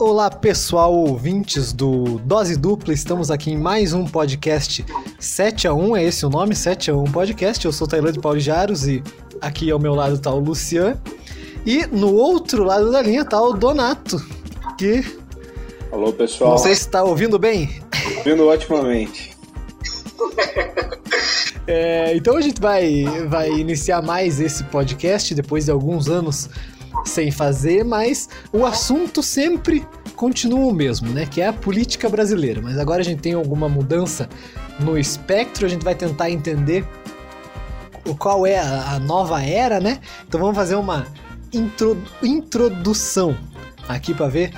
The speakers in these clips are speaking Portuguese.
Olá, pessoal, ouvintes do Dose Dupla. Estamos aqui em mais um podcast 7 a 1 é esse o nome? 7 a 1 Podcast. Eu sou o Tailândia Paulo Jaros e aqui ao meu lado está o Lucian. E no outro lado da linha está o Donato, que... Alô, pessoal. Você está ouvindo bem? Ouvindo otimamente. É, então a gente vai, vai iniciar mais esse podcast depois de alguns anos sem fazer, mas o assunto sempre continua o mesmo, né? Que é a política brasileira. Mas agora a gente tem alguma mudança no espectro, a gente vai tentar entender qual é a, nova era, né? Então vamos fazer uma intro, introdução aqui para ver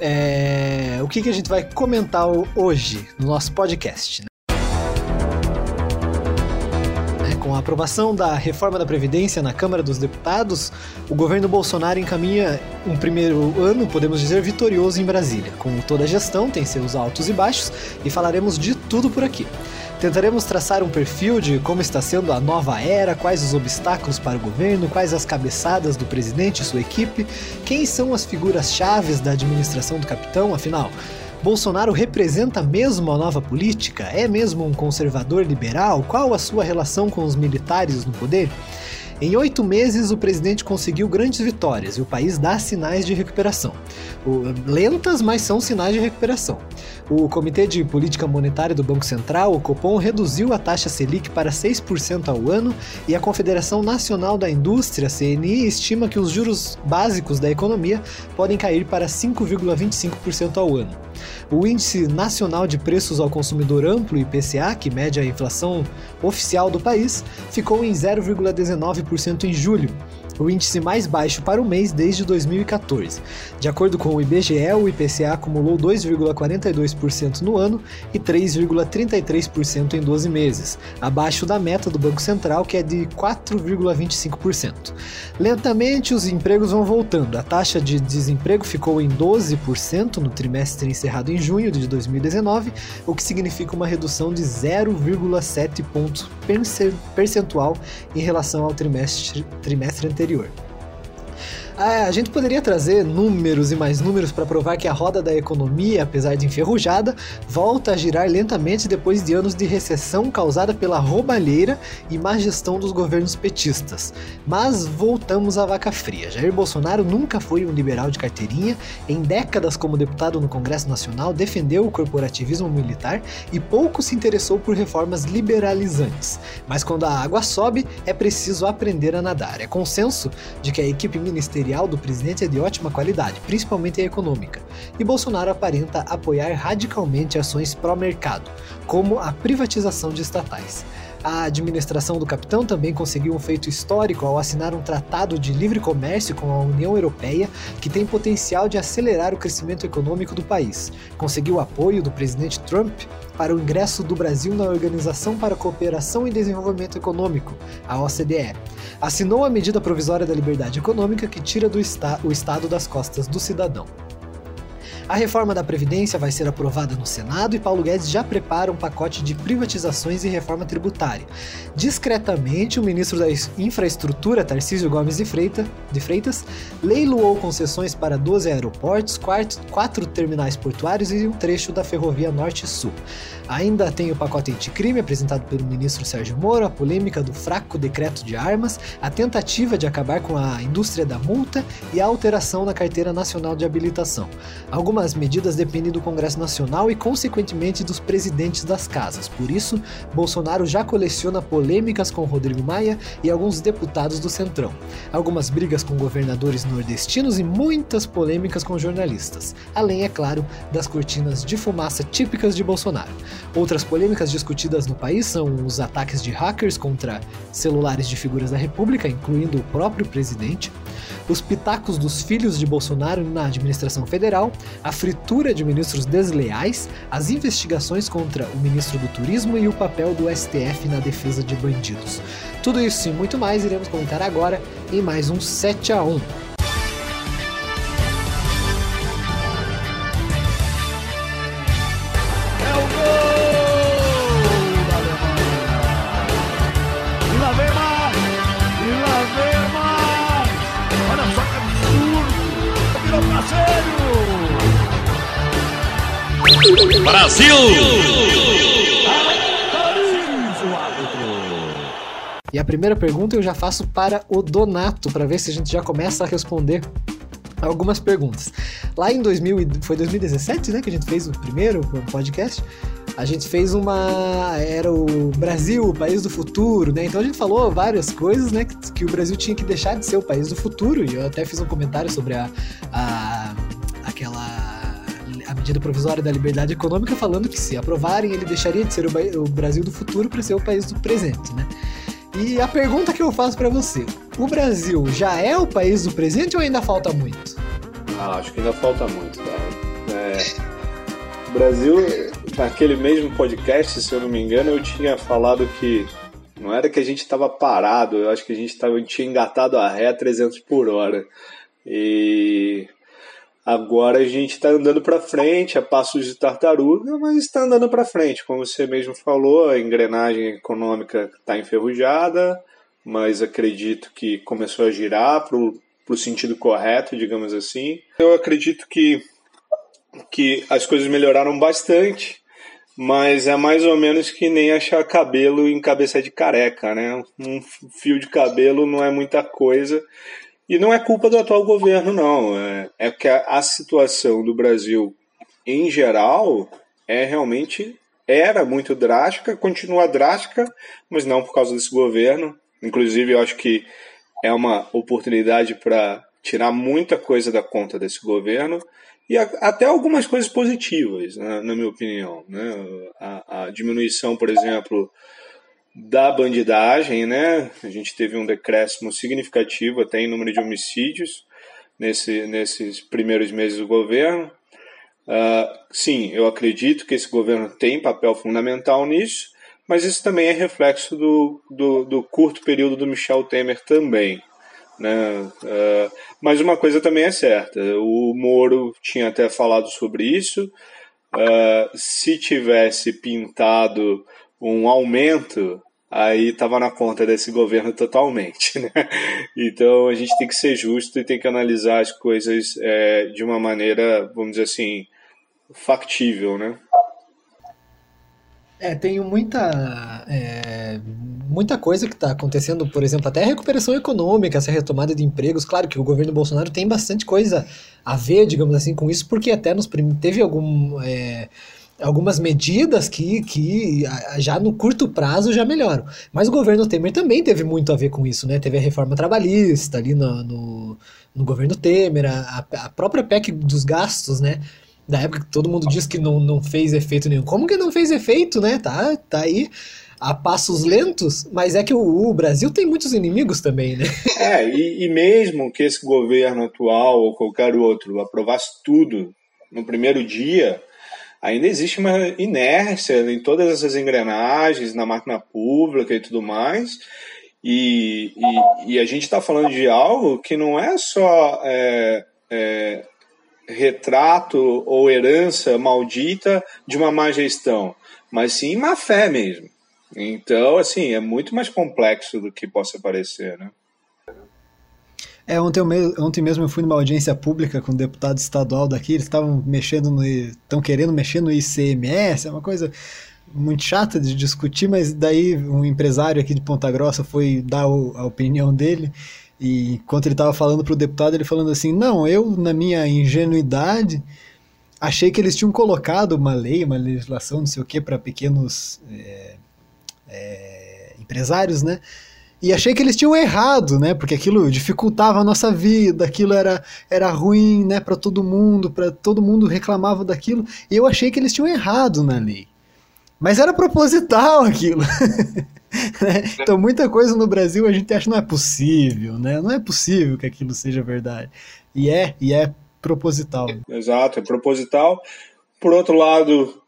é, o que, que a gente vai comentar hoje no nosso podcast. Né? Aprovação da reforma da Previdência na Câmara dos Deputados, o governo Bolsonaro encaminha um primeiro ano, podemos dizer, vitorioso em Brasília. Com toda gestão, tem seus altos e baixos e falaremos de tudo por aqui. Tentaremos traçar um perfil de como está sendo a nova era, quais os obstáculos para o governo, quais as cabeçadas do presidente e sua equipe, quem são as figuras chaves da administração do capitão, afinal, Bolsonaro representa mesmo a nova política? É mesmo um conservador liberal? Qual a sua relação com os militares no poder? Em oito meses, o presidente conseguiu grandes vitórias e o país dá sinais de recuperação. Lentas, mas são sinais de recuperação. O Comitê de Política Monetária do Banco Central, o Copom, reduziu a taxa Selic para 6% ao ano e a Confederação Nacional da Indústria, CNI, estima que os juros básicos da economia podem cair para 5,25% ao ano. O Índice Nacional de Preços ao Consumidor Amplo, IPCA, que mede a inflação oficial do país, ficou em 0,19% em julho, o índice mais baixo para o mês desde 2014. De acordo com o IBGE, o IPCA acumulou 2,42% no ano e 3,33% em 12 meses, abaixo da meta do Banco Central, que é de 4,25%. Lentamente, os empregos vão voltando. A taxa de desemprego ficou em 12% no trimestre encerrado em junho de 2019, o que significa uma redução de 0,7 pontos percentual em relação ao trimestre, trimestre anterior anterior. Ah, a gente poderia trazer números e mais números para provar que a roda da economia, apesar de enferrujada, volta a girar lentamente depois de anos de recessão causada pela roubalheira e má gestão dos governos petistas. Mas voltamos à vaca fria. Jair Bolsonaro nunca foi um liberal de carteirinha, em décadas como deputado no Congresso Nacional defendeu o corporativismo militar e pouco se interessou por reformas liberalizantes. Mas quando a água sobe, é preciso aprender a nadar. É consenso de que a equipe ministerial material do presidente é de ótima qualidade, principalmente a econômica, e Bolsonaro aparenta apoiar radicalmente ações pró-mercado, como a privatização de estatais. A administração do capitão também conseguiu um feito histórico ao assinar um tratado de livre comércio com a União Europeia que tem potencial de acelerar o crescimento econômico do país. Conseguiu apoio do presidente Trump para o ingresso do Brasil na Organização para a Cooperação e Desenvolvimento Econômico, a OCDE. Assinou a medida provisória da liberdade econômica que tira do esta o Estado das costas do cidadão. A reforma da Previdência vai ser aprovada no Senado e Paulo Guedes já prepara um pacote de privatizações e reforma tributária. Discretamente, o ministro da Infraestrutura, Tarcísio Gomes de, Freita, de Freitas, leiloou concessões para 12 aeroportos, quatro, terminais portuários e um trecho da ferrovia Norte-Sul. Ainda tem o pacote anticrime apresentado pelo ministro Sérgio Moro, a polêmica do fraco decreto de armas, a tentativa de acabar com a indústria da multa e a alteração na carteira nacional de habilitação. Algumas medidas dependem do Congresso Nacional e, consequentemente, dos presidentes das casas. Por isso, Bolsonaro já coleciona polêmicas com Rodrigo Maia e alguns deputados do Centrão. Algumas brigas com governadores nordestinos e muitas polêmicas com jornalistas. Além, é claro, das cortinas de fumaça típicas de Bolsonaro. Outras polêmicas discutidas no país são os ataques de hackers contra celulares de figuras da República, incluindo o próprio presidente, os pitacos dos filhos de Bolsonaro na administração federal, a fritura de ministros desleais, as investigações contra o ministro do Turismo e o papel do STF na defesa de bandidos. Tudo isso e muito mais iremos comentar agora em mais um 7 a 1. Brasil! E a primeira pergunta eu já faço para o Donato, para ver se a gente já começa a responder algumas perguntas. Lá em 2000, foi 2017, né, que a gente fez o primeiro podcast. A gente fez uma. Era o Brasil, o país do futuro, né? Então a gente falou várias coisas, né? Que, que o Brasil tinha que deixar de ser o país do futuro. E eu até fiz um comentário sobre a, a medida provisória da liberdade econômica, falando que se aprovarem, ele deixaria de ser o, o Brasil do futuro para ser o país do presente, né? E a pergunta que eu faço para você: o Brasil já é o país do presente ou ainda falta muito? Ah, acho que ainda falta muito, tá? É... O Brasil, naquele mesmo podcast, se eu não me engano, eu tinha falado que não era que a gente estava parado, eu acho que a gente tava, tinha engatado a ré a 300 por hora. E Agora a gente está andando para frente, a passos de tartaruga, mas está andando para frente. Como você mesmo falou, a engrenagem econômica está enferrujada, mas acredito que começou a girar para o sentido correto, digamos assim. Eu acredito que, que as coisas melhoraram bastante, mas é mais ou menos que nem achar cabelo em cabeça de careca, né? Um fio de cabelo não é muita coisa e não é culpa do atual governo, não. É, é que a, a situação do Brasil, em geral, é realmente era muito drástica, continua drástica, mas não por causa desse governo. Inclusive, eu acho que é uma oportunidade para tirar muita coisa da conta desse governo e a, até algumas coisas positivas, né, na minha opinião. Né? A, a, diminuição, por exemplo, da bandidagem, né? A gente teve um decréscimo significativo até em número de homicídios nesse, nesses primeiros meses do governo. Uh, sim, eu acredito que esse governo tem papel fundamental nisso, mas isso também é reflexo do, do, do curto período do Michel Temer também. Né? Uh, mas uma coisa também é certa: o Moro tinha até falado sobre isso. Uh, se tivesse pintado um aumento aí estava na conta desse governo totalmente. Né? Então a gente tem que ser justo e tem que analisar as coisas é, de uma maneira, vamos dizer assim, factível, né? É, tem muita, é, muita coisa que está acontecendo, por exemplo, até a recuperação econômica, essa retomada de empregos. Claro que o governo Bolsonaro tem bastante coisa a ver, digamos assim, com isso, porque até nos teve algum. É, algumas medidas que, que já no curto prazo já melhoram. Mas o governo Temer também teve muito a ver com isso, né? Teve a reforma trabalhista ali no, no, no governo Temer, a, a própria PEC dos gastos, né? Da época que todo mundo diz que não, não fez efeito nenhum. Como que não fez efeito, né? Tá, tá aí a passos lentos, mas é que o, o, Brasil tem muitos inimigos também, né? É, e, e mesmo que esse governo atual ou qualquer outro aprovasse tudo no primeiro dia, ainda existe uma inércia em todas essas engrenagens, na máquina pública e tudo mais. E, e, e a gente está falando de algo que não é só é, é, retrato ou herança maldita de uma má gestão, mas sim má fé mesmo. Então, assim, é muito mais complexo do que possa parecer, né? É, ontem, eu, ontem mesmo eu fui numa audiência pública com um deputado estadual daqui, eles estavam mexendo no. estão querendo mexer no ICMS, é uma coisa muito chata de discutir, mas daí um empresário aqui de Ponta Grossa foi dar o, a opinião dele, e enquanto ele estava falando para o deputado, ele falando assim: não, eu, na minha ingenuidade, achei que eles tinham colocado uma lei, uma legislação, não sei o que, para pequenos é, é, empresários, né? E achei que eles tinham errado, né? Porque aquilo dificultava a nossa vida, aquilo era, era ruim, né, para todo mundo, para todo mundo reclamava daquilo. E eu achei que eles tinham errado na lei. Mas era proposital aquilo. Né? então muita coisa no Brasil a gente acha não é possível, né? Não é possível que aquilo seja verdade. E é, e é proposital. Exato, é proposital. Por outro lado,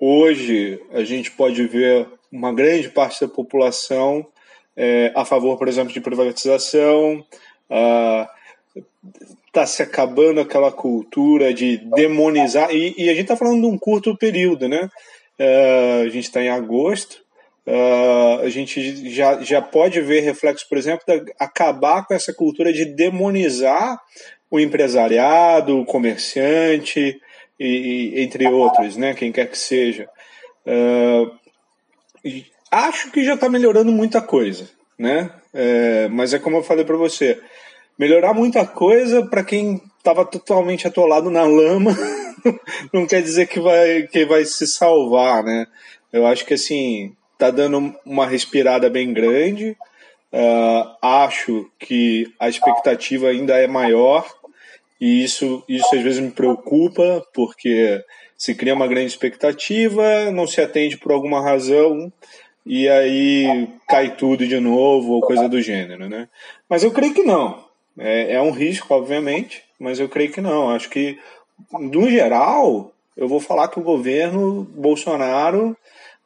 hoje a gente pode ver uma grande parte da população é, a favor, por exemplo, de privatização. Está se acabando aquela cultura de demonizar. E, e a gente está falando de um curto período, né? Uh, a gente está em agosto. Uh, a gente já, já pode ver reflexo, por exemplo, de acabar com essa cultura de demonizar o empresariado, o comerciante, e, e, entre outros, né? Quem quer que seja. Uh, acho que já está melhorando muita coisa, né? É, mas é como eu falei para você, melhorar muita coisa para quem estava totalmente atolado na lama não quer dizer que vai que vai se salvar, né? Eu acho que assim tá dando uma respirada bem grande. Uh, acho que a expectativa ainda é maior e isso, isso às vezes me preocupa, porque se cria uma grande expectativa, não se atende por alguma razão, e aí cai tudo de novo, ou coisa do gênero, né? Mas eu creio que não. É, é um risco, obviamente, mas eu creio que não. Acho que, no geral, eu vou falar que o governo Bolsonaro,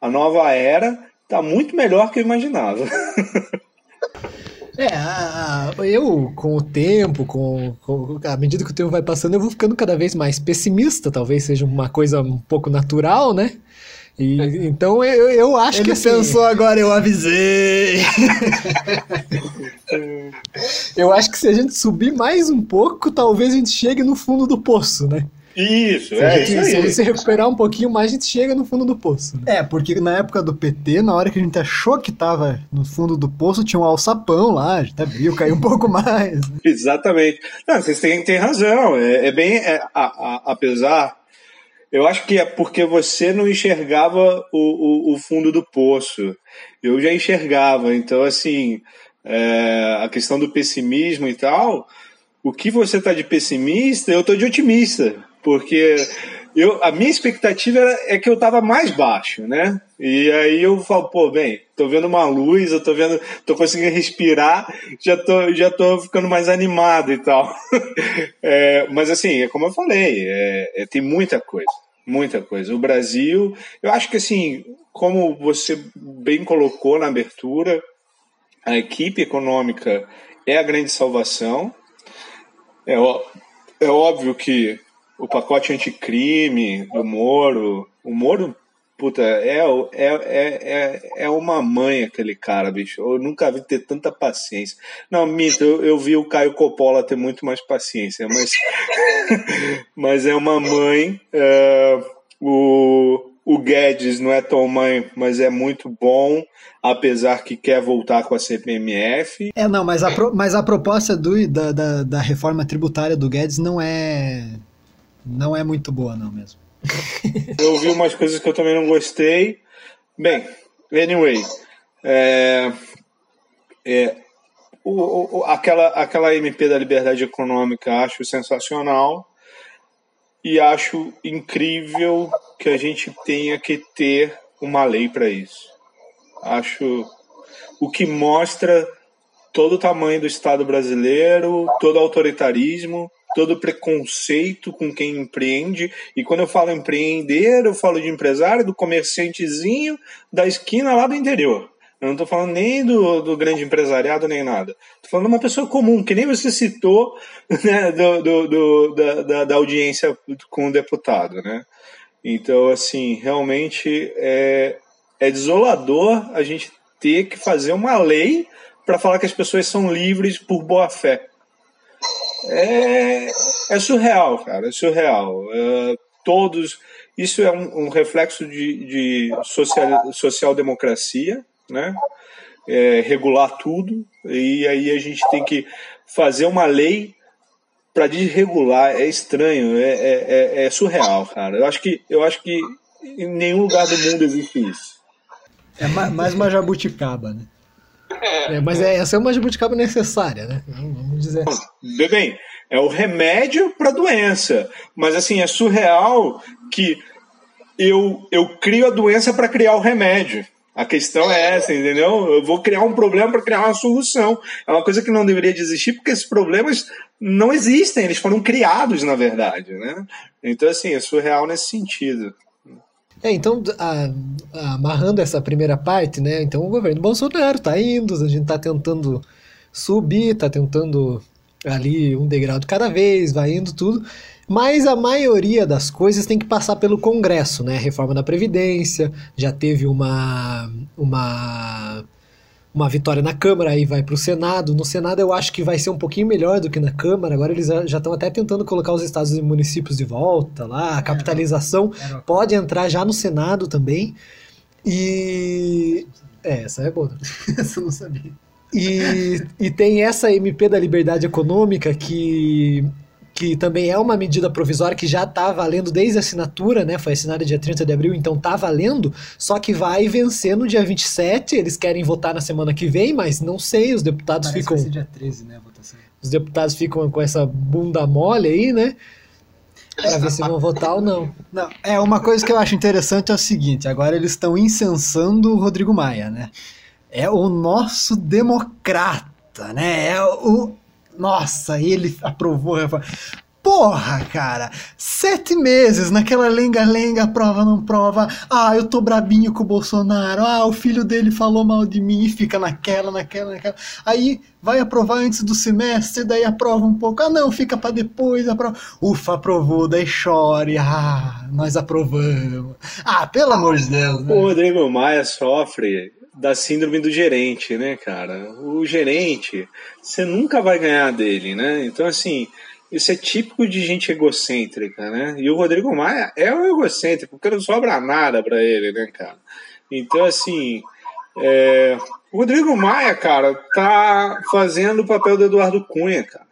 a nova era, está muito melhor que eu imaginava. É, a, a, eu, com o tempo, com, com, à medida que o tempo vai passando, eu vou ficando cada vez mais pessimista, talvez seja uma coisa um pouco natural, né? E, então eu, eu acho Ele que assim... pensou agora, eu avisei. eu acho que se a gente subir mais um pouco, talvez a gente chegue no fundo do poço, né? Isso, se é gente, isso Se a gente se recuperar um pouquinho mais, a gente chega no fundo do poço. Né? É, porque na época do PT, na hora que a gente achou que tava no fundo do poço, tinha um alçapão lá, a gente até viu, caiu um pouco mais. Exatamente. Não, vocês têm, têm razão. É, é bem. É, a, a, apesar. Eu acho que é porque você não enxergava o, o, o fundo do poço. Eu já enxergava. Então, assim, é, a questão do pessimismo e tal. O que você tá de pessimista, eu tô de otimista porque eu, a minha expectativa era, é que eu estava mais baixo, né? E aí eu falo, pô, bem, tô vendo uma luz, eu tô vendo, tô conseguindo respirar, já tô, já tô ficando mais animado e tal. é, mas assim, é como eu falei, é, é, tem muita coisa, muita coisa. O Brasil, eu acho que assim, como você bem colocou na abertura, a equipe econômica é a grande salvação. É, é óbvio que o pacote anticrime do Moro. O Moro, puta, é, é, é, é, é uma mãe aquele cara, bicho. Eu nunca vi ter tanta paciência. Não, mito, eu, eu vi o Caio Coppola ter muito mais paciência, mas, mas é uma mãe. É, o, o Guedes não é tão mãe, mas é muito bom, apesar que quer voltar com a CPMF. É, não, mas a, pro, mas a proposta do, da, da, da reforma tributária do Guedes não é não é muito boa, não mesmo. Eu vi umas coisas que eu também não gostei. Bem, anyway, é, é, o, o, aquela, aquela MP da liberdade econômica acho sensacional e acho incrível que a gente tenha que ter uma lei para isso. Acho o que mostra todo o tamanho do Estado brasileiro, todo o autoritarismo todo preconceito com quem empreende. E quando eu falo empreender, eu falo de empresário, do comerciantezinho da esquina lá do interior. Eu não estou falando nem do, do grande empresariado nem nada. Estou falando de uma pessoa comum, que nem você citou né, do, do, do da, da, da, audiência com o deputado. Né? Então, assim, realmente é, é desolador a gente ter que fazer uma lei para falar que as pessoas são livres por boa fé é, é surreal, cara, é surreal. É, todos. Isso é um, um reflexo de, de social, social-democracia, né? É, regular tudo, e aí a gente tem que fazer uma lei para desregular. É estranho, é, é, é, é, surreal, cara. Eu acho, que, eu acho que em nenhum lugar do mundo existe isso. É mais uma jabuticaba, né? É, mas é, essa é uma jabuticaba necessária, né? Vamos dizer. Bem, é o remédio para a doença. Mas assim, é surreal que eu, eu crio a doença para criar o remédio. A questão é essa, entendeu? Eu vou criar um problema para criar uma solução. É uma coisa que não deveria existir, porque esses problemas não existem, eles foram criados, na verdade, né? Então, assim, é surreal nesse sentido. É, então, a, a, amarrando essa primeira parte, né? Então o governo Bolsonaro tá indo, a gente tá tentando subir, tá tentando ali um degrau de cada vez, vai indo tudo. Mas a maioria das coisas tem que passar pelo Congresso, né? Reforma da Previdência, já teve uma, uma uma vitória na Câmara, aí vai para o Senado. No Senado eu acho que vai ser um pouquinho melhor do que na Câmara. Agora eles já estão até tentando colocar os estados e municípios de volta lá. A capitalização pode entrar já no Senado também. E. É, essa é boa. essa eu não sabia. E, e tem essa MP da Liberdade Econômica que que também é uma medida provisória que já está valendo desde a assinatura, né? Foi assinada dia 30 de abril, então está valendo, só que vai vencer no dia 27. Eles querem votar na semana que vem, mas não sei, os deputados Parece ficam. Que vai ser dia 13, né, a votação. Os deputados ficam com essa bunda mole aí, né? Pra ver se vão votar ou não. Não, é uma coisa que eu acho interessante é o seguinte, agora eles estão incensando o Rodrigo Maia, né? É o nosso democrata, né? É o nossa, ele aprovou a reforma. Porra, cara, sete meses naquela lenga-lenga, prova não prova. Ah, eu tô brabinho com o Bolsonaro. Ah, o filho dele falou mal de mim e fica naquela, naquela, naquela. Aí vai aprovar antes do semestre, daí aprova um pouco. Ah, não, fica para depois. Aprova. Ufa, aprovou, daí chore. Ah, nós aprovamos. Ah, pelo amor de Deus. Né? O Rodrigo Maia sofre da síndrome do gerente, né, cara? O gerente, você nunca vai ganhar dele, né? Então, assim, isso é típico de gente egocêntrica, né? E o Rodrigo Maia é um egocêntrico, porque não sobra nada para ele, né, cara? Então, assim, é... o Rodrigo Maia, cara, tá fazendo o papel do Eduardo Cunha, cara.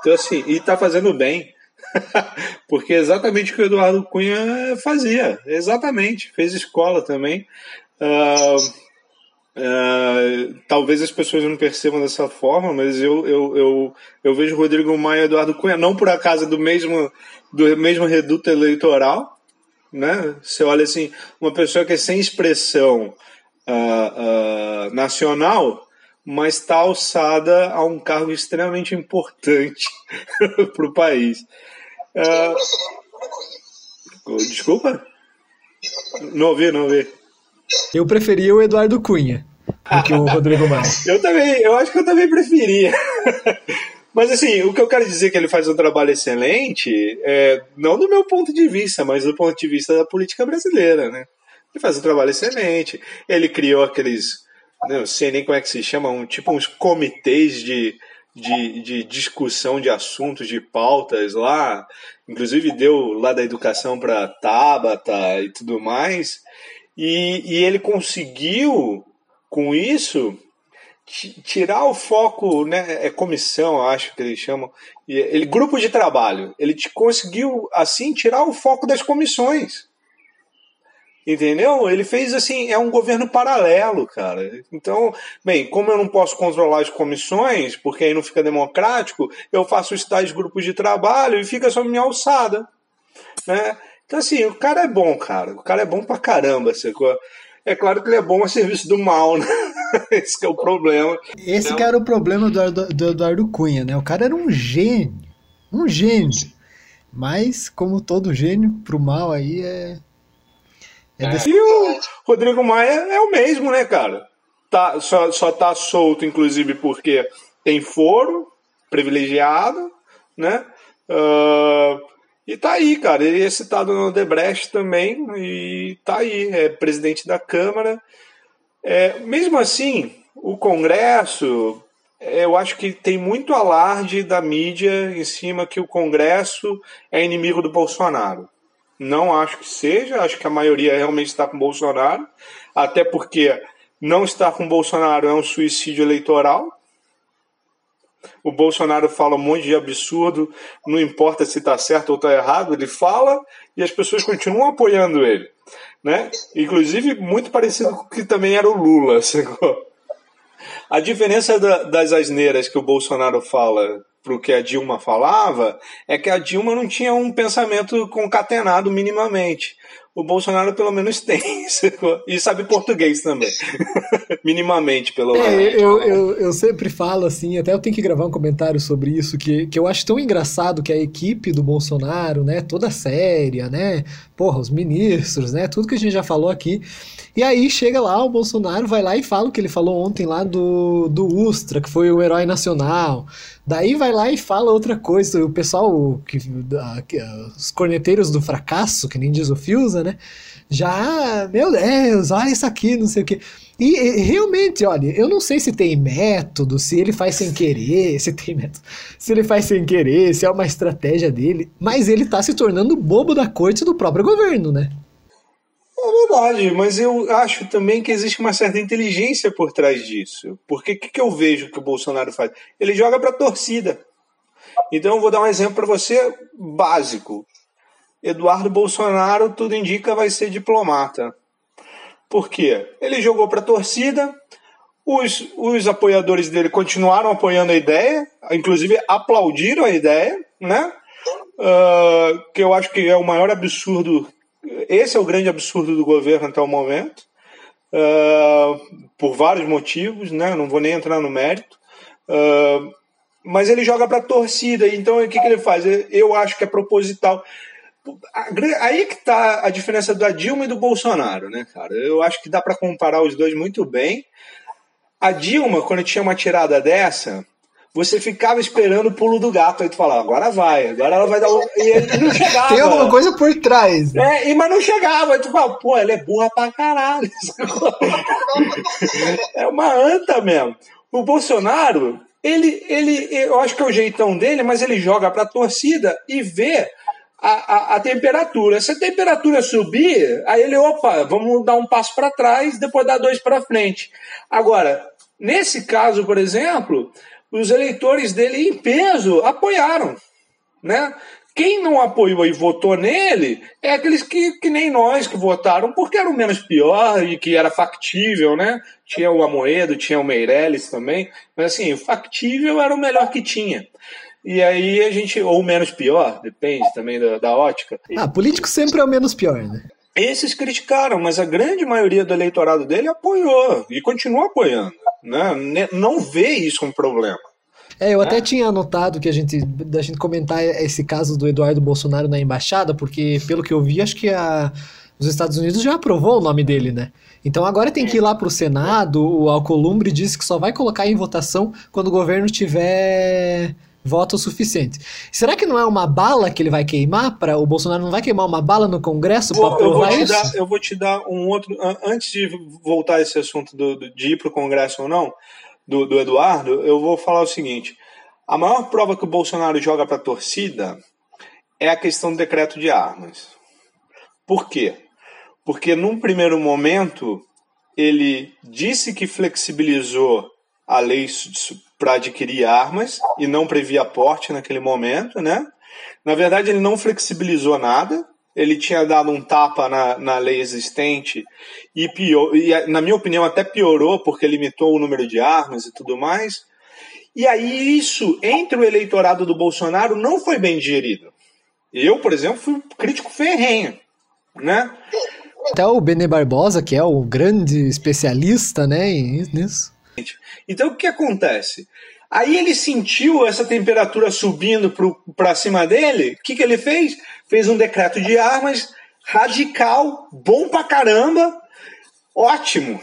Então, assim, e tá fazendo bem. porque é exatamente o que o Eduardo Cunha fazia. Exatamente. Fez escola também. Uh, Uh, talvez as pessoas não percebam dessa forma, mas eu, eu, eu, eu vejo Rodrigo Maia e Eduardo Cunha não por acaso do mesmo, do mesmo reduto eleitoral. Né? Você olha assim, uma pessoa que é sem expressão uh, uh, nacional, mas está alçada a um cargo extremamente importante para o país. desculpa? Não ouvi, não ouvi. Eu preferia o Eduardo Cunha do que o Rodrigo Maia. eu também, eu acho que eu também preferia. Mas assim, o que eu quero dizer é que ele faz um trabalho excelente, é, não do meu ponto de vista, mas do ponto de vista da política brasileira, né? Ele faz um trabalho excelente. Ele criou aqueles, não sei nem como é que se chama, um, tipo uns comitês de, de, de discussão de assuntos, de pautas lá. Inclusive deu lá da educação para Tabata e tudo mais. E, e ele conseguiu, com isso, tirar o foco, né, é comissão, acho que eles chamam, ele grupo de trabalho. Ele conseguiu assim tirar o foco das comissões. Entendeu? Ele fez assim, é um governo paralelo, cara. Então, bem, como eu não posso controlar as comissões, porque aí não fica democrático, eu faço os tais grupos de trabalho e fica sob minha alçada, né? Então, assim, o cara é bom, cara. O cara é bom pra caramba, sacou? É claro que ele é bom a serviço do mal, né? Esse é o problema. Esse então... que era o problema do, do Eduardo Cunha, né? O cara era um gênio. Um gênio. Mas, como todo gênio, pro mal aí é. é, é. E o Rodrigo Maia é o mesmo, né, cara? Tá, só, só tá solto, inclusive, porque tem foro privilegiado, né? Uh, e tá aí, cara. Ele é citado no Debrecht também, e tá aí, é presidente da Câmara. É, mesmo assim, o Congresso, eu acho que tem muito alarde da mídia em cima que o Congresso é inimigo do Bolsonaro. Não acho que seja, acho que a maioria realmente está com Bolsonaro, até porque não estar com Bolsonaro é um suicídio eleitoral. O Bolsonaro fala um monte de absurdo, não importa se está certo ou está errado, ele fala e as pessoas continuam apoiando ele. Né? Inclusive, muito parecido com o que também era o Lula. A diferença da, das asneiras que o Bolsonaro fala para o que a Dilma falava é que a Dilma não tinha um pensamento concatenado minimamente o Bolsonaro pelo menos tem. e sabe português também. Minimamente, pelo menos. É, eu, eu, eu sempre falo assim, até eu tenho que gravar um comentário sobre isso, que, que eu acho tão engraçado que a equipe do Bolsonaro, né, toda séria, né, porra, os ministros, né, tudo que a gente já falou aqui. E aí chega lá, o Bolsonaro vai lá e fala o que ele falou ontem lá do, do Ustra, que foi o herói nacional, Daí vai lá e fala outra coisa. O pessoal, que, que, os corneteiros do fracasso, que nem diz o Fiusa, né? Já, meu Deus, olha isso aqui, não sei o quê. E, e, realmente, olha, eu não sei se tem método, se ele faz sem querer, se tem método, se ele faz sem querer, se é uma estratégia dele, mas ele tá se tornando bobo da corte do próprio governo, né? É verdade, mas eu acho também que existe uma certa inteligência por trás disso. Porque o que, que eu vejo que o Bolsonaro faz? Ele joga para a torcida. Então eu vou dar um exemplo para você básico. Eduardo Bolsonaro, tudo indica, vai ser diplomata. Por quê? Ele jogou para a torcida, os, os apoiadores dele continuaram apoiando a ideia, inclusive aplaudiram a ideia, né? Uh, que eu acho que é o maior absurdo. Esse é o grande absurdo do governo até o momento, uh, por vários motivos, né? Não vou nem entrar no mérito. Uh, mas ele joga para a torcida, então o que, que ele faz? Eu acho que é proposital aí que tá a diferença da Dilma e do Bolsonaro, né, cara? Eu acho que dá para comparar os dois muito bem. A Dilma, quando tinha uma tirada dessa, você ficava esperando o pulo do gato, aí tu falava, agora vai, agora ela vai dar um... E ele não chegava. Tem alguma coisa por trás. Né? É, mas não chegava, aí tu fala, pô, ela é burra pra caralho. é uma anta mesmo. O Bolsonaro, ele, ele, eu acho que é o jeitão dele, mas ele joga pra torcida e vê a, a, a, temperatura. Se a temperatura subir, aí ele, opa, vamos dar um passo para trás, depois dar dois para frente. Agora, nesse caso, por exemplo, os eleitores dele em peso apoiaram, né? Quem não apoiou e votou nele é aqueles que, que nem nós que votaram porque era o menos pior e que era factível, né? Tinha o Amoedo, tinha o Meirelles também, mas assim, factível era o melhor que tinha. E aí a gente, ou menos pior, depende também da, da ótica. Ah, político sempre é o menos pior, né? Esses criticaram, mas a grande maioria do eleitorado dele apoiou e continua apoiando. Né? Não vê isso um problema. É, eu até é. tinha anotado que a gente, da gente comentar esse caso do Eduardo Bolsonaro na embaixada, porque pelo que eu vi, acho que a, os Estados Unidos já aprovou o nome dele, né? Então agora tem que ir lá para o Senado. O Alcolumbre disse que só vai colocar em votação quando o governo tiver voto suficiente. Será que não é uma bala que ele vai queimar para o Bolsonaro não vai queimar uma bala no Congresso para aprovar eu isso? Dar, eu vou te dar um outro antes de voltar a esse assunto do, do, de ir para o Congresso ou não do, do Eduardo, eu vou falar o seguinte: a maior prova que o Bolsonaro joga para a torcida é a questão do decreto de armas. Por quê? Porque num primeiro momento ele disse que flexibilizou a lei para adquirir armas e não previa porte naquele momento, né? Na verdade, ele não flexibilizou nada, ele tinha dado um tapa na, na lei existente e, pior, e, na minha opinião, até piorou porque limitou o número de armas e tudo mais. E aí, isso, entre o eleitorado do Bolsonaro, não foi bem digerido. Eu, por exemplo, fui um crítico ferrenho, né? Até o Bene Barbosa, que é o grande especialista né, nisso. Então o que acontece? Aí ele sentiu essa temperatura subindo para cima dele. O que, que ele fez? Fez um decreto de armas radical, bom pra caramba, ótimo.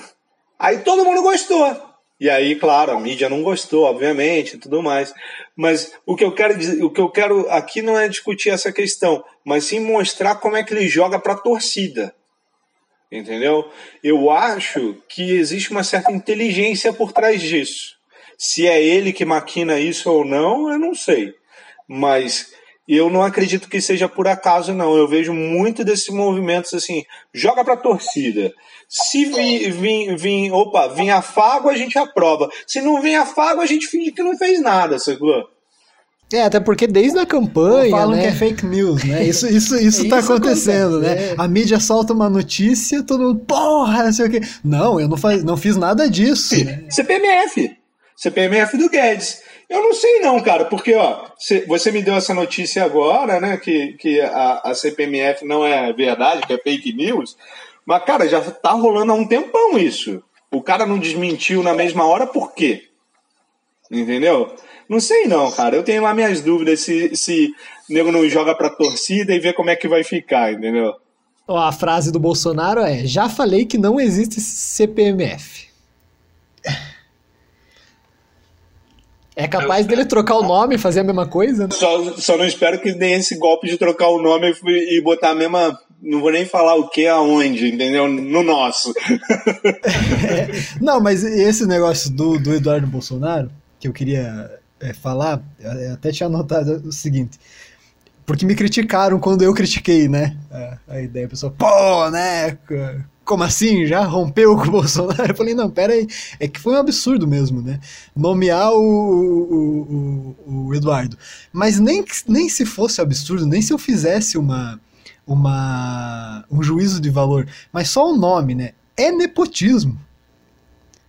Aí todo mundo gostou. E aí, claro, a mídia não gostou, obviamente, e tudo mais. Mas o que eu quero dizer, o que eu quero aqui não é discutir essa questão, mas sim mostrar como é que ele joga para a torcida. Entendeu? Eu acho que existe uma certa inteligência por trás disso. Se é ele que maquina isso ou não, eu não sei. Mas eu não acredito que seja por acaso, não. Eu vejo muito desses movimentos assim, joga pra torcida. Se vir, vir, vir, opa, vir afago, a gente aprova. Se não vir afago, a gente finge que não fez nada, sacou? É, até porque desde a campanha. Falam né? que é fake news, né? Isso, isso, isso, isso tá acontecendo, acontece, né? É. A mídia solta uma notícia, todo mundo, porra, não sei o quê. Não, eu não, faz, não fiz nada disso. Né? CPMF. CPMF do Guedes. Eu não sei não, cara, porque ó, você me deu essa notícia agora, né, que, que a, a CPMF não é verdade, que é fake news, mas, cara, já tá rolando há um tempão isso. O cara não desmentiu na mesma hora, por quê? Entendeu? Não sei não, cara. Eu tenho lá minhas dúvidas se, se o nego não joga pra torcida e vê como é que vai ficar, entendeu? A frase do Bolsonaro é: já falei que não existe CPMF. É capaz dele trocar o nome e fazer a mesma coisa? Né? Só, só não espero que dê esse golpe de trocar o nome e, e botar a mesma. Não vou nem falar o que aonde, entendeu? No nosso. É, não, mas esse negócio do, do Eduardo Bolsonaro, que eu queria é, falar, eu até tinha anotado o seguinte. Porque me criticaram quando eu critiquei, né? A, ideia, a pessoa, pô, né? Como assim? Já rompeu com o Bolsonaro? Eu falei, não, pera aí. É que foi um absurdo mesmo, né? Nomear o, o, o, o Eduardo. Mas nem, nem se fosse absurdo, nem se eu fizesse uma, uma, um juízo de valor, mas só o nome, né? É nepotismo.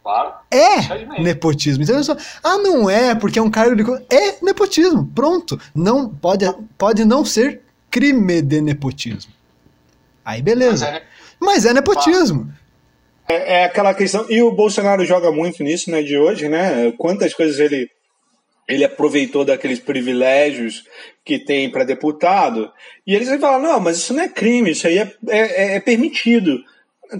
Claro. É nepotismo. Então, só, ah, não é, porque é um cargo de. É nepotismo. Pronto. Não, pode, pode não ser crime de nepotismo. Aí beleza. Mas é, Mas é nepotismo. É, é, aquela questão. E o Bolsonaro joga muito nisso, né, de hoje, né? Quantas coisas ele. Ele aproveitou daqueles privilégios que tem para deputado, e eles falam: não, mas isso não é crime, isso aí é, é, é permitido.